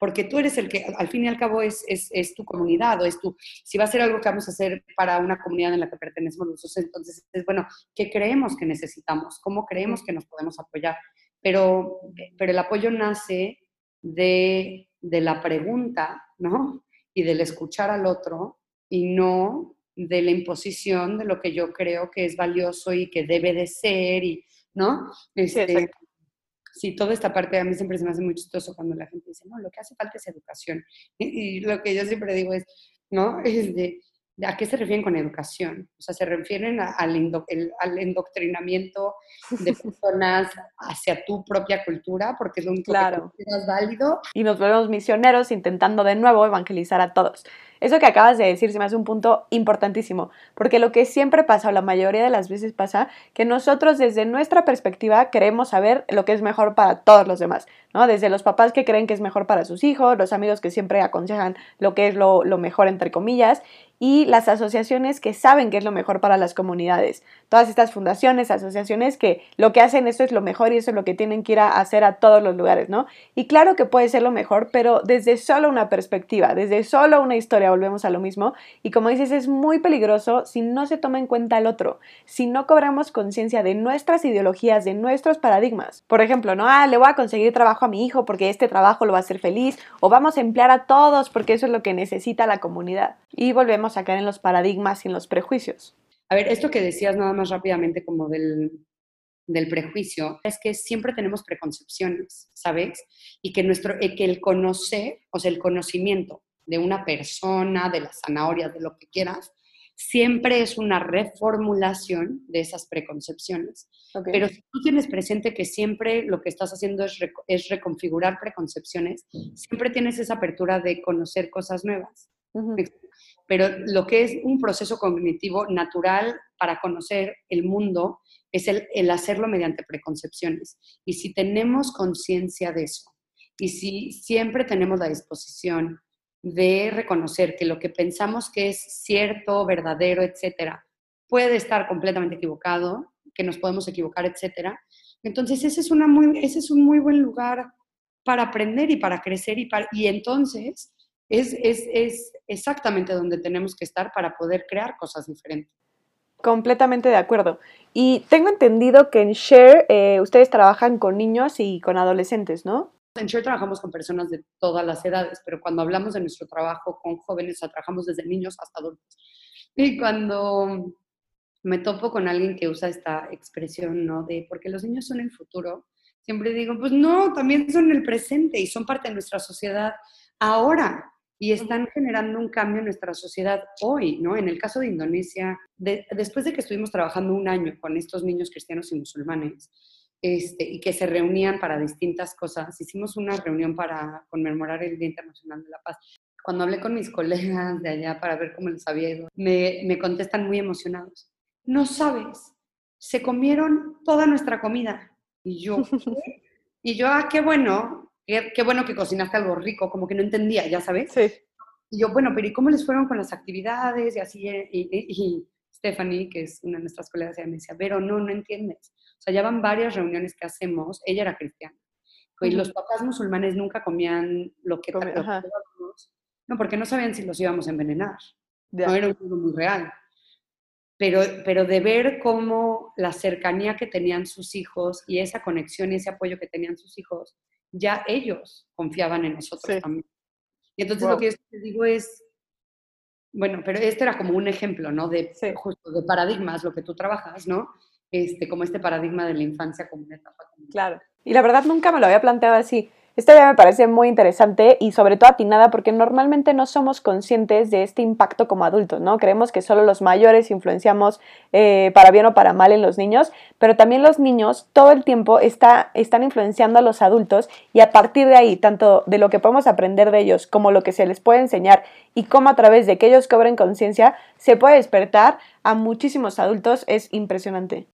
porque tú eres el que al fin y al cabo es, es, tu comunidad o es tu, si va a ser algo que vamos a hacer para una comunidad en la que pertenecemos nosotros, entonces es bueno, ¿qué creemos que necesitamos? ¿Cómo creemos que nos podemos apoyar? Pero, pero el apoyo nace de, de la pregunta, ¿no? Y del escuchar al otro y no de la imposición de lo que yo creo que es valioso y que debe de ser y, ¿no? Este, sí, toda esta parte a mí siempre se me hace muy chistoso cuando la gente dice, no, lo que hace falta es educación. Y, lo que yo siempre digo es, ¿no? Es de, ¿A qué se refieren con educación? O sea, se refieren al, al, endoctrinamiento de personas hacia tu propia cultura, porque es un claro. que es válido. Y nos volvemos misioneros intentando de nuevo evangelizar a todos. Eso que acabas de decir se me hace un punto importantísimo, porque lo que siempre pasa, o la mayoría de las veces pasa, que nosotros desde nuestra perspectiva queremos saber lo que es mejor para todos los demás, ¿no? Desde los papás que creen que es mejor para sus hijos, los amigos que siempre aconsejan lo que es lo, lo mejor entre comillas, y las asociaciones que saben que es lo mejor para las comunidades. Todas estas fundaciones, asociaciones que lo que hacen esto es lo mejor y eso es lo que tienen que ir a hacer a todos los lugares, ¿no? Y claro que puede ser lo mejor, pero desde solo una perspectiva, desde solo una historia, volvemos a lo mismo. Y como dices, es muy peligroso si no se toma en cuenta el otro, si no cobramos conciencia de nuestras ideologías, de nuestros paradigmas. Por ejemplo, no, ah, le voy a conseguir trabajo a mi hijo porque este trabajo lo va a hacer feliz, o vamos a emplear a todos porque eso es lo que necesita la comunidad. Y volvemos a caer en los paradigmas y en los prejuicios. A ver, esto que decías nada más rápidamente como del, del prejuicio, es que siempre tenemos preconcepciones, ¿sabes? Y que, nuestro, eh, que el conocer, o sea, el conocimiento de una persona, de las zanahorias, de lo que quieras, siempre es una reformulación de esas preconcepciones. Pero si tú tienes presente que siempre lo que estás haciendo es, es reconfigurar preconcepciones, siempre tienes esa apertura de conocer cosas nuevas pero lo que es un proceso cognitivo natural para conocer el mundo es el, hacerlo mediante preconcepciones. Y si tenemos conciencia de eso, y si siempre tenemos la disposición de reconocer que lo que pensamos que es cierto, verdadero, etcétera, puede estar completamente equivocado, que nos podemos equivocar, etcétera, entonces ese es, una muy, ese es un muy buen lugar para aprender y para crecer y, para, y entonces es, es, es exactamente donde tenemos que estar para poder crear cosas diferentes. Completamente de acuerdo. Y tengo entendido que en Share eh, ustedes trabajan con niños y con adolescentes, ¿no? En Share trabajamos con personas de todas las edades, pero cuando hablamos de nuestro trabajo con jóvenes, trabajamos desde niños hasta adultos. Y cuando me topo con alguien que usa esta expresión, ¿no? De porque los niños son el futuro, siempre digo, pues no, también son el presente y son parte de nuestra sociedad ahora y están generando un cambio en nuestra sociedad hoy, ¿no? En el caso de Indonesia, después de que estuvimos trabajando un año con estos niños cristianos y musulmanes, este, y que se reunían para distintas cosas, hicimos una reunión para conmemorar el Día Internacional de la Paz. cuando hablé con mis colegas de allá para ver cómo les había ido, me, me contestan muy emocionados. No sabes, se comieron toda nuestra comida. Y yo, ¿qué? Y yo, ah, qué bueno, qué, qué bueno que cocinaste algo rico, como que no entendía, ya sabes. Sí. Y yo, bueno, pero ¿y cómo les fueron con las actividades? Y así, y, y- y Stephanie, que es una de nuestras colegas, ella me decía, pero no, no entiendes. O sea, ya van varias reuniones que hacemos, ella era cristiana. Y los papás musulmanes nunca comían lo que, dábamos. No, porque no sabían si los íbamos a envenenar. No era un juego muy real. Pero, pero de ver cómo la cercanía que tenían sus hijos y esa conexión y ese apoyo que tenían sus hijos, ya ellos confiaban en nosotros Sí. también. Y entonces Wow. lo que yo te digo es, bueno, pero este era como un ejemplo, ¿no? De, Sí. justo de paradigmas, lo que tú trabajas, ¿no? Este, como este paradigma de la infancia como una etapa. Claro. Y la verdad nunca me lo había planteado así. Esta idea me parece muy interesante y sobre todo atinada porque normalmente no somos conscientes de este impacto como adultos, ¿no? Creemos que solo los mayores influenciamos eh, para bien o para mal en los niños, pero también los niños todo el tiempo está, están influenciando a los adultos y a partir de ahí, tanto de lo que podemos aprender de ellos como lo que se les puede enseñar y cómo a través de que ellos cobren conciencia se puede despertar a muchísimos adultos es impresionante.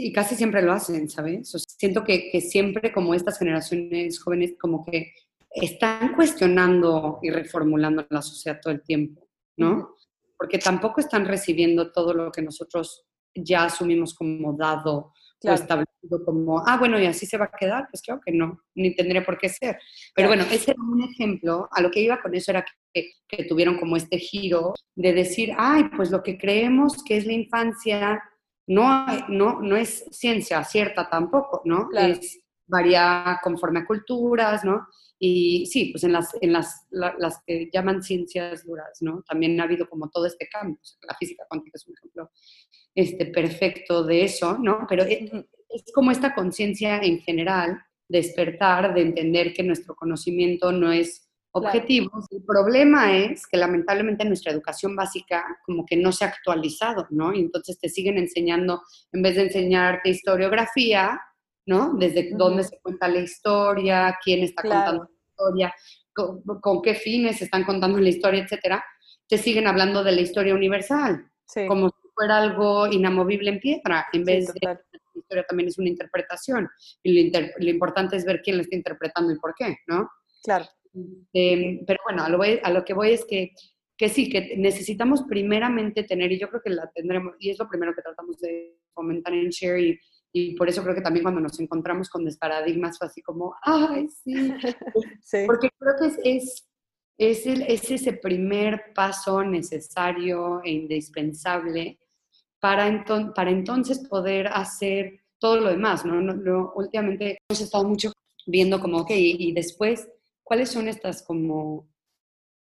Y casi siempre lo hacen, ¿sabes? O sea, siento que, que siempre como estas generaciones jóvenes como que están cuestionando y reformulando la sociedad todo el tiempo, ¿no? Porque tampoco están recibiendo todo lo que nosotros ya asumimos como dado Claro. o establecido como, ah, bueno, y así se va a quedar, pues claro que no, ni tendría por qué ser. Pero Claro. bueno, ese era un ejemplo, a lo que iba con eso era que, que tuvieron como este giro de decir, ay, pues lo que creemos que es la infancia no, no, no es ciencia cierta tampoco, ¿no? Claro. Es varía conforme a culturas, ¿no? Y sí, pues en las, en las, la- las que llaman ciencias duras, ¿no? También ha habido como todo este cambio. O sea, La física cuántica es un ejemplo este, perfecto de eso, ¿no? Pero es, Ujú. es como esta conciencia en general, despertar, de entender que nuestro conocimiento no es objetivo. El problema es que lamentablemente nuestra educación básica como que no se ha actualizado, ¿no? Y entonces te siguen enseñando, en vez de enseñarte historiografía, ¿no? Desde Ujú. dónde se cuenta la historia, quién está Claro. contando la historia, con, con qué fines están contando la historia, etcétera, te siguen hablando de la historia universal, Sí, como si fuera algo inamovible en piedra, en sí, vez de total. la historia también es una interpretación. Y lo, inter- lo importante es ver quién la está interpretando y por qué, ¿no? Claro. Eh, pero bueno, a lo, voy- a lo que voy es que, que sí, que necesitamos primeramente tener, y yo creo que la tendremos, y es lo primero que tratamos de fomentar en Share, y, y por eso creo que también cuando nos encontramos con desparadigmas fue así como, ay, sí, Sí. porque creo que es, es, es, el- es ese primer paso necesario e indispensable para, enton- para entonces poder hacer todo lo demás, ¿no? No- no- últimamente hemos estado mucho viendo como, ok, y, y después, ¿cuáles son estas como,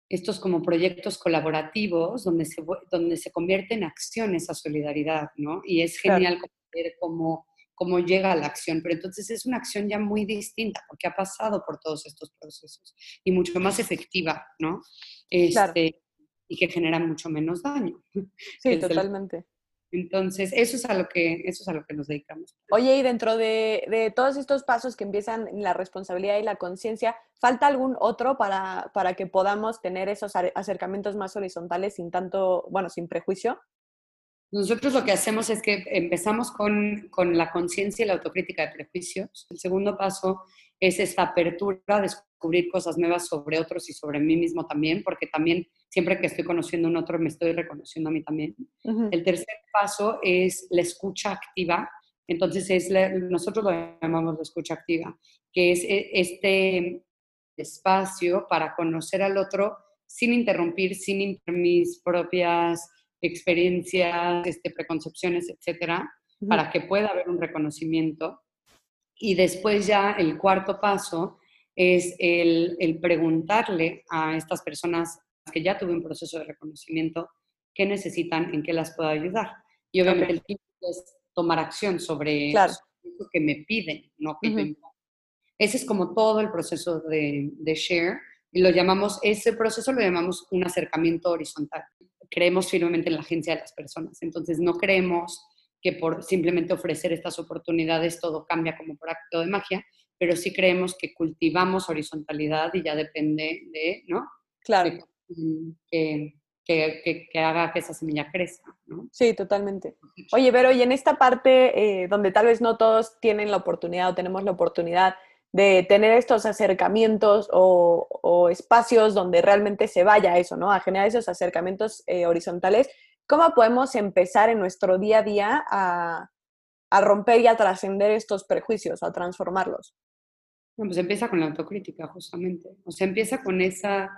estos como proyectos colaborativos donde se, donde se convierte en acción esa solidaridad, ¿no? Y es Claro. genial ver cómo, cómo llega a la acción, pero entonces es una acción ya muy distinta porque ha pasado por todos estos procesos y mucho más efectiva, ¿no? Claro. Este, Y que genera mucho menos daño. Sí, el- totalmente. Entonces, eso es a lo que, eso es a lo que nos dedicamos. Oye, y dentro de, de todos estos pasos que empiezan en la responsabilidad y la conciencia, ¿falta algún otro para, para que podamos tener esos acercamientos más horizontales sin tanto, bueno, sin prejuicio? Nosotros lo que hacemos es que empezamos con, con la conciencia y la autocrítica de prejuicios. El segundo paso es esta apertura a descubrir cosas nuevas sobre otros y sobre mí mismo también, porque también siempre que estoy conociendo a un otro me estoy reconociendo a mí también. El tercer paso es la escucha activa. Entonces, es la- nosotros lo llamamos la escucha activa, que es e- este espacio para conocer al otro sin interrumpir, sin mis propias experiencias, este, preconcepciones, etcétera, para que pueda haber un reconocimiento. Y después ya el cuarto paso es el, el preguntarle a estas personas que ya tuve un proceso de reconocimiento qué necesitan, en qué las puedo ayudar. Y obviamente el quinto es tomar acción sobre Claro. eso que me piden, no que impongo. Ese es como todo el proceso de, de share y lo llamamos, ese proceso lo llamamos un acercamiento horizontal. Creemos firmemente en la agencia de las personas, entonces no creemos que por simplemente ofrecer estas oportunidades todo cambia como por acto de magia, pero sí creemos que cultivamos horizontalidad y ya depende de, ¿no? Claro. de que, que, que, que haga que esa semilla crezca, ¿no? Sí, totalmente. Oye, pero y en esta parte eh, donde tal vez no todos tienen la oportunidad o tenemos la oportunidad de tener estos acercamientos o, o espacios donde realmente se vaya eso, ¿no? A generar esos acercamientos eh, horizontales, ¿cómo podemos empezar en nuestro día a día a, a romper y a trascender estos prejuicios, a transformarlos? Bueno, pues empieza con la autocrítica, justamente. O sea, empieza con esa,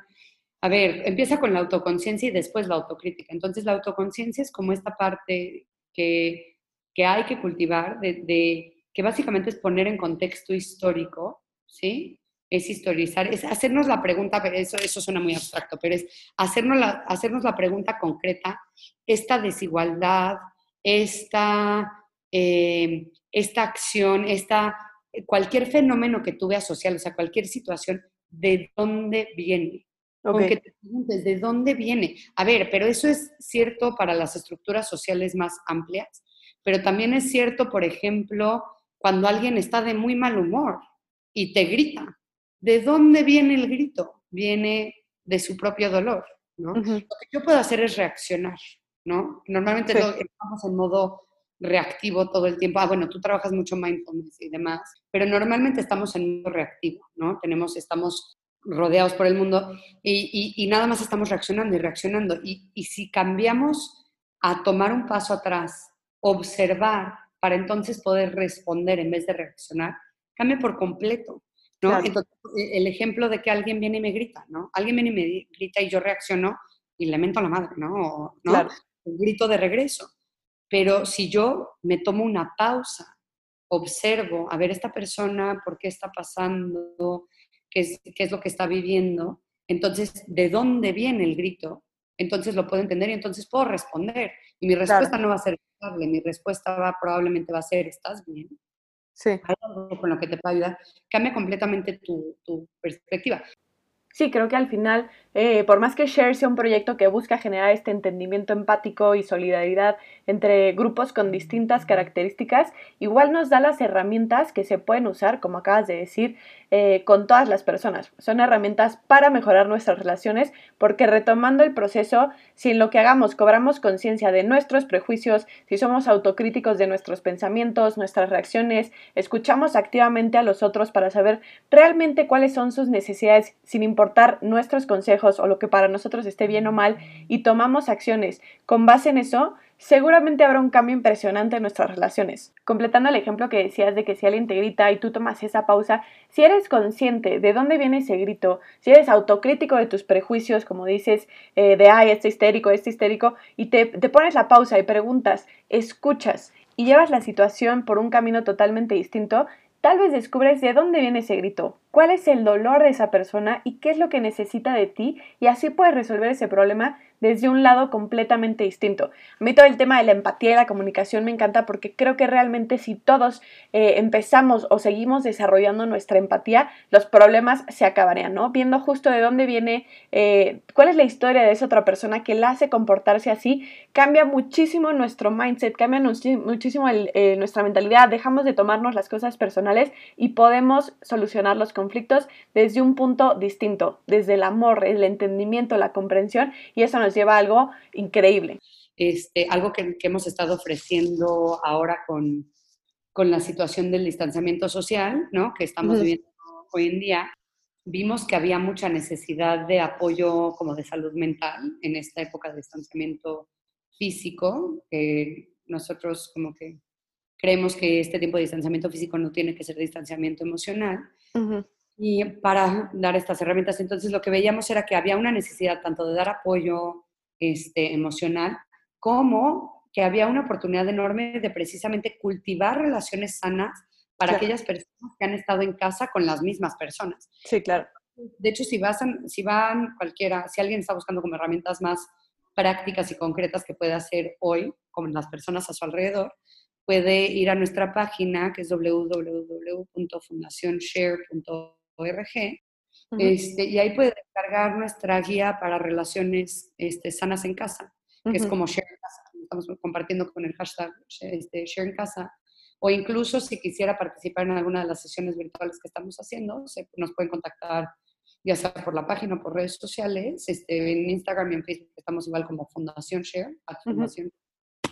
a ver, empieza con la autoconciencia y después la autocrítica. Entonces, la autoconciencia es como esta parte que, que hay que cultivar, de, de, que básicamente es poner en contexto histórico, ¿sí? Es historizar, es hacernos la pregunta, eso, eso suena muy abstracto, pero es hacernos la, hacernos la pregunta concreta, esta desigualdad, esta, eh, esta acción, esta cualquier fenómeno que tú veas social, o sea, cualquier situación, ¿de dónde viene? Okay. Aunque te preguntes, ¿de dónde viene? A ver, pero eso es cierto para las estructuras sociales más amplias, pero también es cierto, por ejemplo, cuando alguien está de muy mal humor y te grita. ¿De dónde viene el grito? Viene de su propio dolor, ¿no? Uh -huh. Lo que yo puedo hacer es reaccionar, ¿no? Normalmente sí. estamos en modo reactivo todo el tiempo. Ah, bueno, tú trabajas mucho mindfulness y demás, pero normalmente estamos en modo reactivo, ¿no? Tenemos, estamos rodeados por el mundo y, y, y nada más estamos reaccionando y reaccionando. Y, y, si cambiamos a tomar un paso atrás, observar, para entonces poder responder en vez de reaccionar, cambia por completo. ¿no? Claro. Entonces, el ejemplo de que alguien viene y me grita, ¿no? Alguien viene y me grita y yo reacciono y le mento a la madre, ¿no? ¿no? Claro. Un grito de regreso. Pero si yo me tomo una pausa, observo, a ver, esta persona, ¿por qué está pasando? ¿Qué es, qué es lo que está viviendo? Entonces, ¿de dónde viene el grito? Entonces lo puedo entender y entonces puedo responder. Y mi respuesta claro. no va a ser estable, mi respuesta va, probablemente va a ser, ¿estás bien? Sí. Hay algo con lo que te puede ayudar. Cambia completamente tu, tu perspectiva. Sí, creo que al final, eh, por más que Share sea un proyecto que busca generar este entendimiento empático y solidaridad entre grupos con distintas características, igual nos da las herramientas que se pueden usar, como acabas de decir, eh, con todas las personas. Son herramientas para mejorar nuestras relaciones, porque retomando el proceso, si en lo que hagamos cobramos conciencia de nuestros prejuicios, si somos autocríticos de nuestros pensamientos, nuestras reacciones, escuchamos activamente a los otros para saber realmente cuáles son sus necesidades, sin importar nuestros consejos o lo que para nosotros esté bien o mal, y tomamos acciones con base en eso, seguramente habrá un cambio impresionante en nuestras relaciones. Completando el ejemplo que decías de que si alguien te grita y tú tomas esa pausa, si eres consciente de dónde viene ese grito, si eres autocrítico de tus prejuicios, como dices, eh, de, ay, este histérico, este histérico, y te, te pones la pausa y preguntas, escuchas y llevas la situación por un camino totalmente distinto, tal vez descubres de dónde viene ese grito, cuál es el dolor de esa persona y qué es lo que necesita de ti y así puedes resolver ese problema desde un lado completamente distinto. A mí todo el tema de la empatía y la comunicación me encanta porque creo que realmente si todos eh, empezamos o seguimos desarrollando nuestra empatía, los problemas se acabarían, ¿no? Viendo justo de dónde viene, eh, cuál es la historia de esa otra persona que la hace comportarse así, cambia muchísimo nuestro mindset, cambia muchísimo el, eh, nuestra mentalidad, dejamos de tomarnos las cosas personales y podemos solucionar los conflictos desde un punto distinto, desde el amor, el entendimiento, la comprensión y eso nos lleva a algo increíble. Este, algo que, que hemos estado ofreciendo ahora con, con, la situación del distanciamiento social, ¿no? que estamos uh -huh. viviendo hoy en día, vimos que había mucha necesidad de apoyo como de salud mental en esta época de distanciamiento físico. Eh, nosotros como que creemos que este tiempo de distanciamiento físico no tiene que ser distanciamiento emocional. Uh -huh. Y para dar estas herramientas, entonces lo que veíamos era que había una necesidad tanto de dar apoyo este, emocional como que había una oportunidad enorme de precisamente cultivar relaciones sanas para claro. aquellas personas que han estado en casa con las mismas personas. Sí, claro. De hecho, si, vas a, si van cualquiera, si alguien está buscando como herramientas más prácticas y concretas que puede hacer hoy con las personas a su alrededor, puede ir a nuestra página que es www.fundacionshare.org uh -huh. este, y ahí puede descargar nuestra guía para relaciones este, sanas en casa, que uh -huh. es como Share en Casa, estamos compartiendo con el hashtag este, Share en Casa, o incluso si quisiera participar en alguna de las sesiones virtuales que estamos haciendo, se, nos pueden contactar ya sea por la página o por redes sociales. Este, en Instagram y en Facebook estamos igual como Fundación Share, Fundación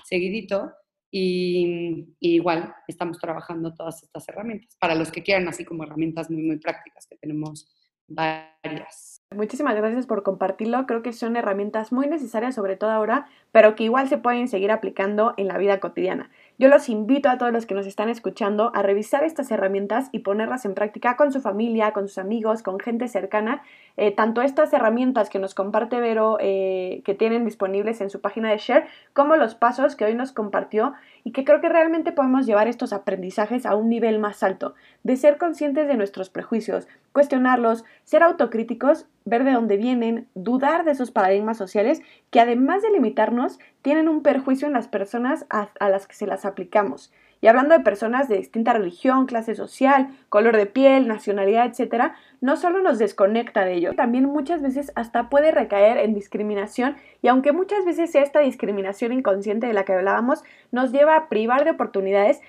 seguidito. Y, y, igual estamos trabajando todas estas herramientas para los que quieran, así como herramientas muy, muy prácticas que tenemos varias. Muchísimas gracias por compartirlo. Creo que son herramientas muy necesarias, sobre todo ahora, pero que igual se pueden seguir aplicando en la vida cotidiana. Yo los invito a todos los que nos están escuchando a revisar estas herramientas y ponerlas en práctica con su familia, con sus amigos, con gente cercana. Eh, tanto estas herramientas que nos comparte Vero, eh, que tienen disponibles en su página de Share, como los pasos que hoy nos compartió y que creo que realmente podemos llevar estos aprendizajes a un nivel más alto, de ser conscientes de nuestros prejuicios, cuestionarlos, ser autocríticos, ver de dónde vienen, dudar de esos paradigmas sociales que además de limitarnos, tienen un perjuicio en las personas a, las que se las aplicamos. Y hablando de personas de distinta religión, clase social, color de piel, nacionalidad, etc., no solo nos desconecta de ello, también muchas veces hasta puede recaer en discriminación y aunque muchas veces sea esta discriminación inconsciente de la que hablábamos, nos lleva a privar de oportunidades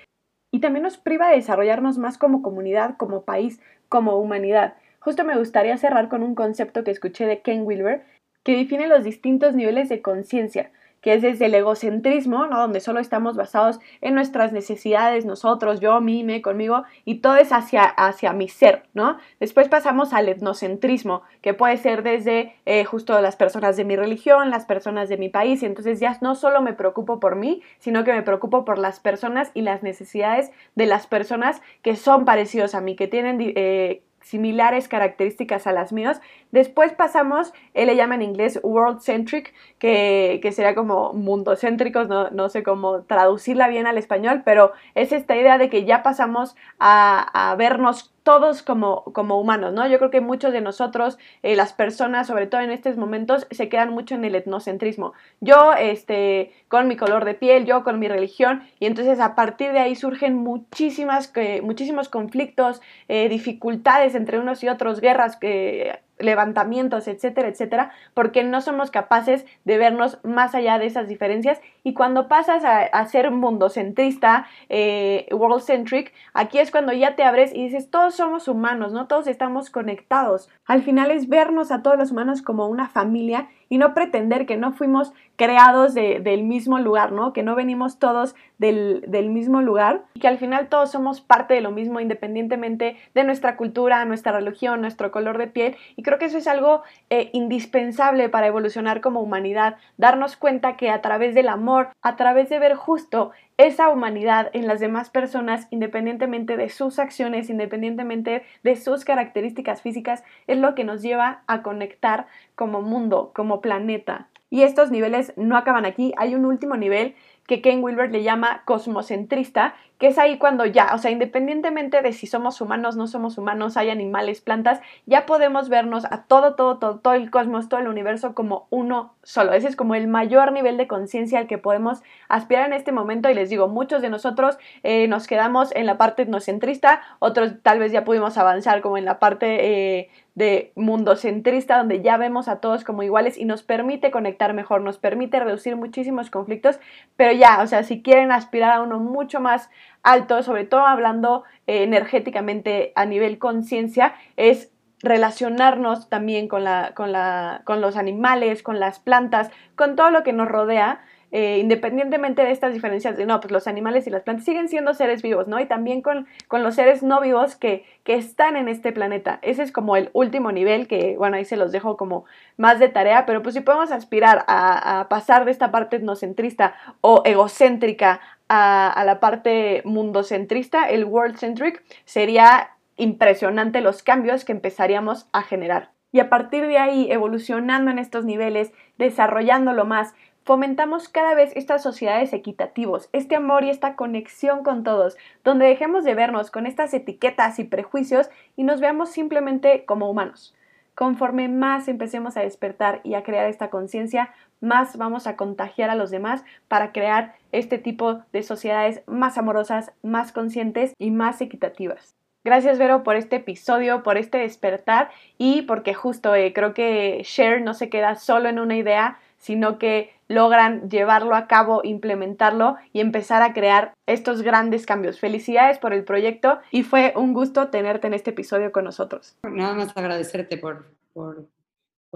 y también nos priva de desarrollarnos más como comunidad, como país, como humanidad. Justo me gustaría cerrar con un concepto que escuché de Ken Wilber que define los distintos niveles de conciencia que es desde el egocentrismo, ¿no? donde solo estamos basados en nuestras necesidades, nosotros, yo, mí, me, conmigo, y todo es hacia, hacia mi ser, ¿no? Después pasamos al etnocentrismo, que puede ser desde eh, justo las personas de mi religión, las personas de mi país, y entonces ya no solo me preocupo por mí, sino que me preocupo por las personas y las necesidades de las personas que son parecidos a mí, que tienen... Eh, similares características a las mías. Después pasamos, él le llama en inglés world centric, que, que sería como mundocéntricos, no, no, sé cómo traducirla bien al español, pero es esta idea de que ya pasamos a, a vernos todos como, como humanos, ¿no? Yo creo que muchos de nosotros, eh, las personas, sobre todo en estos momentos, se quedan mucho en el etnocentrismo. Yo, este, con mi color de piel, yo con mi religión, y entonces a partir de ahí surgen muchísimas, muchísimos conflictos, eh, dificultades entre unos y otros, guerras que levantamientos, etcétera, etcétera, porque no somos capaces de vernos más allá de esas diferencias. Y cuando pasas a, ser mundocentrista, eh, world-centric, aquí es cuando ya te abres y dices, todos somos humanos, ¿no? Todos estamos conectados. Al final es vernos a todos los humanos como una familia y no pretender que no fuimos creados del mismo lugar, ¿no? Que no venimos todos del, mismo lugar y que al final todos somos parte de lo mismo independientemente de nuestra cultura, nuestra religión, nuestro color de piel y creo que eso es algo eh, indispensable para evolucionar como humanidad, darnos cuenta que a través del amor, a través de ver justo esa humanidad en las demás personas, independientemente de sus acciones, independientemente de sus características físicas, es lo que nos lleva a conectar como mundo, como planeta. Y estos niveles no acaban aquí, hay un último nivel que Ken Wilber le llama cosmocentrista, que es ahí cuando ya, o sea, independientemente de si somos humanos, no somos humanos, hay animales, plantas, ya podemos vernos a todo, todo, todo, todo el cosmos, todo el universo como uno solo. Ese es como el mayor nivel de conciencia al que podemos aspirar en este momento y les digo, muchos de nosotros eh, nos quedamos en la parte etnocentrista, otros tal vez ya pudimos avanzar como en la parte... Eh, de mundo centrista donde ya vemos a todos como iguales y nos permite conectar mejor, nos permite reducir muchísimos conflictos, pero ya, o sea, si quieren aspirar a uno mucho más alto, sobre todo hablando eh, energéticamente a nivel conciencia, es relacionarnos también con, la, con, la, con los animales, con las plantas, con todo lo que nos rodea eh, independientemente de estas diferencias de, no, pues los animales y las plantas siguen siendo seres vivos, ¿no? Y también con, con los seres no vivos que, que, están en este planeta. Ese es como el último nivel que, bueno, ahí se los dejo como más de tarea, pero pues si podemos aspirar a, pasar de esta parte etnocentrista o egocéntrica a, a la parte mundocentrista, el world-centric, sería impresionante los cambios que empezaríamos a generar. Y a partir de ahí, evolucionando en estos niveles, desarrollándolo más, fomentamos cada vez estas sociedades equitativos, este amor y esta conexión con todos, donde dejemos de vernos con estas etiquetas y prejuicios y nos veamos simplemente como humanos. Conforme más empecemos a despertar y a crear esta conciencia, más vamos a contagiar a los demás para crear este tipo de sociedades más amorosas, más conscientes y más equitativas. Gracias Vero por este episodio, por este despertar y porque justo eh, creo que Share no se queda solo en una idea, sino que logran llevarlo a cabo, implementarlo y empezar a crear estos grandes cambios. Felicidades por el proyecto y fue un gusto tenerte en este episodio con nosotros. Nada más agradecerte por, por,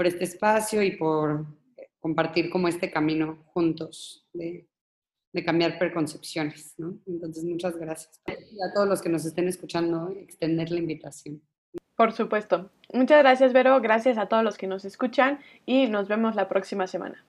este espacio y por compartir como este camino juntos de, de cambiar preconcepciones, ¿no? Entonces, muchas gracias. Y a todos los que nos estén escuchando, extender la invitación. Por supuesto. Muchas gracias, Vero. Gracias a todos los que nos escuchan y nos vemos la próxima semana.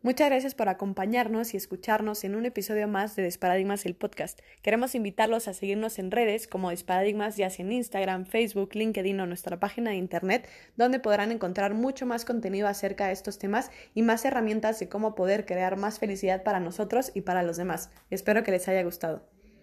Muchas gracias por acompañarnos y escucharnos en un episodio más de Desparadigmas el podcast. Queremos invitarlos a seguirnos en redes como Desparadigmas, ya sea en Instagram, Facebook, LinkedIn o nuestra página de internet, donde podrán encontrar mucho más contenido acerca de estos temas y más herramientas de cómo poder crear más felicidad para nosotros y para los demás. Espero que les haya gustado.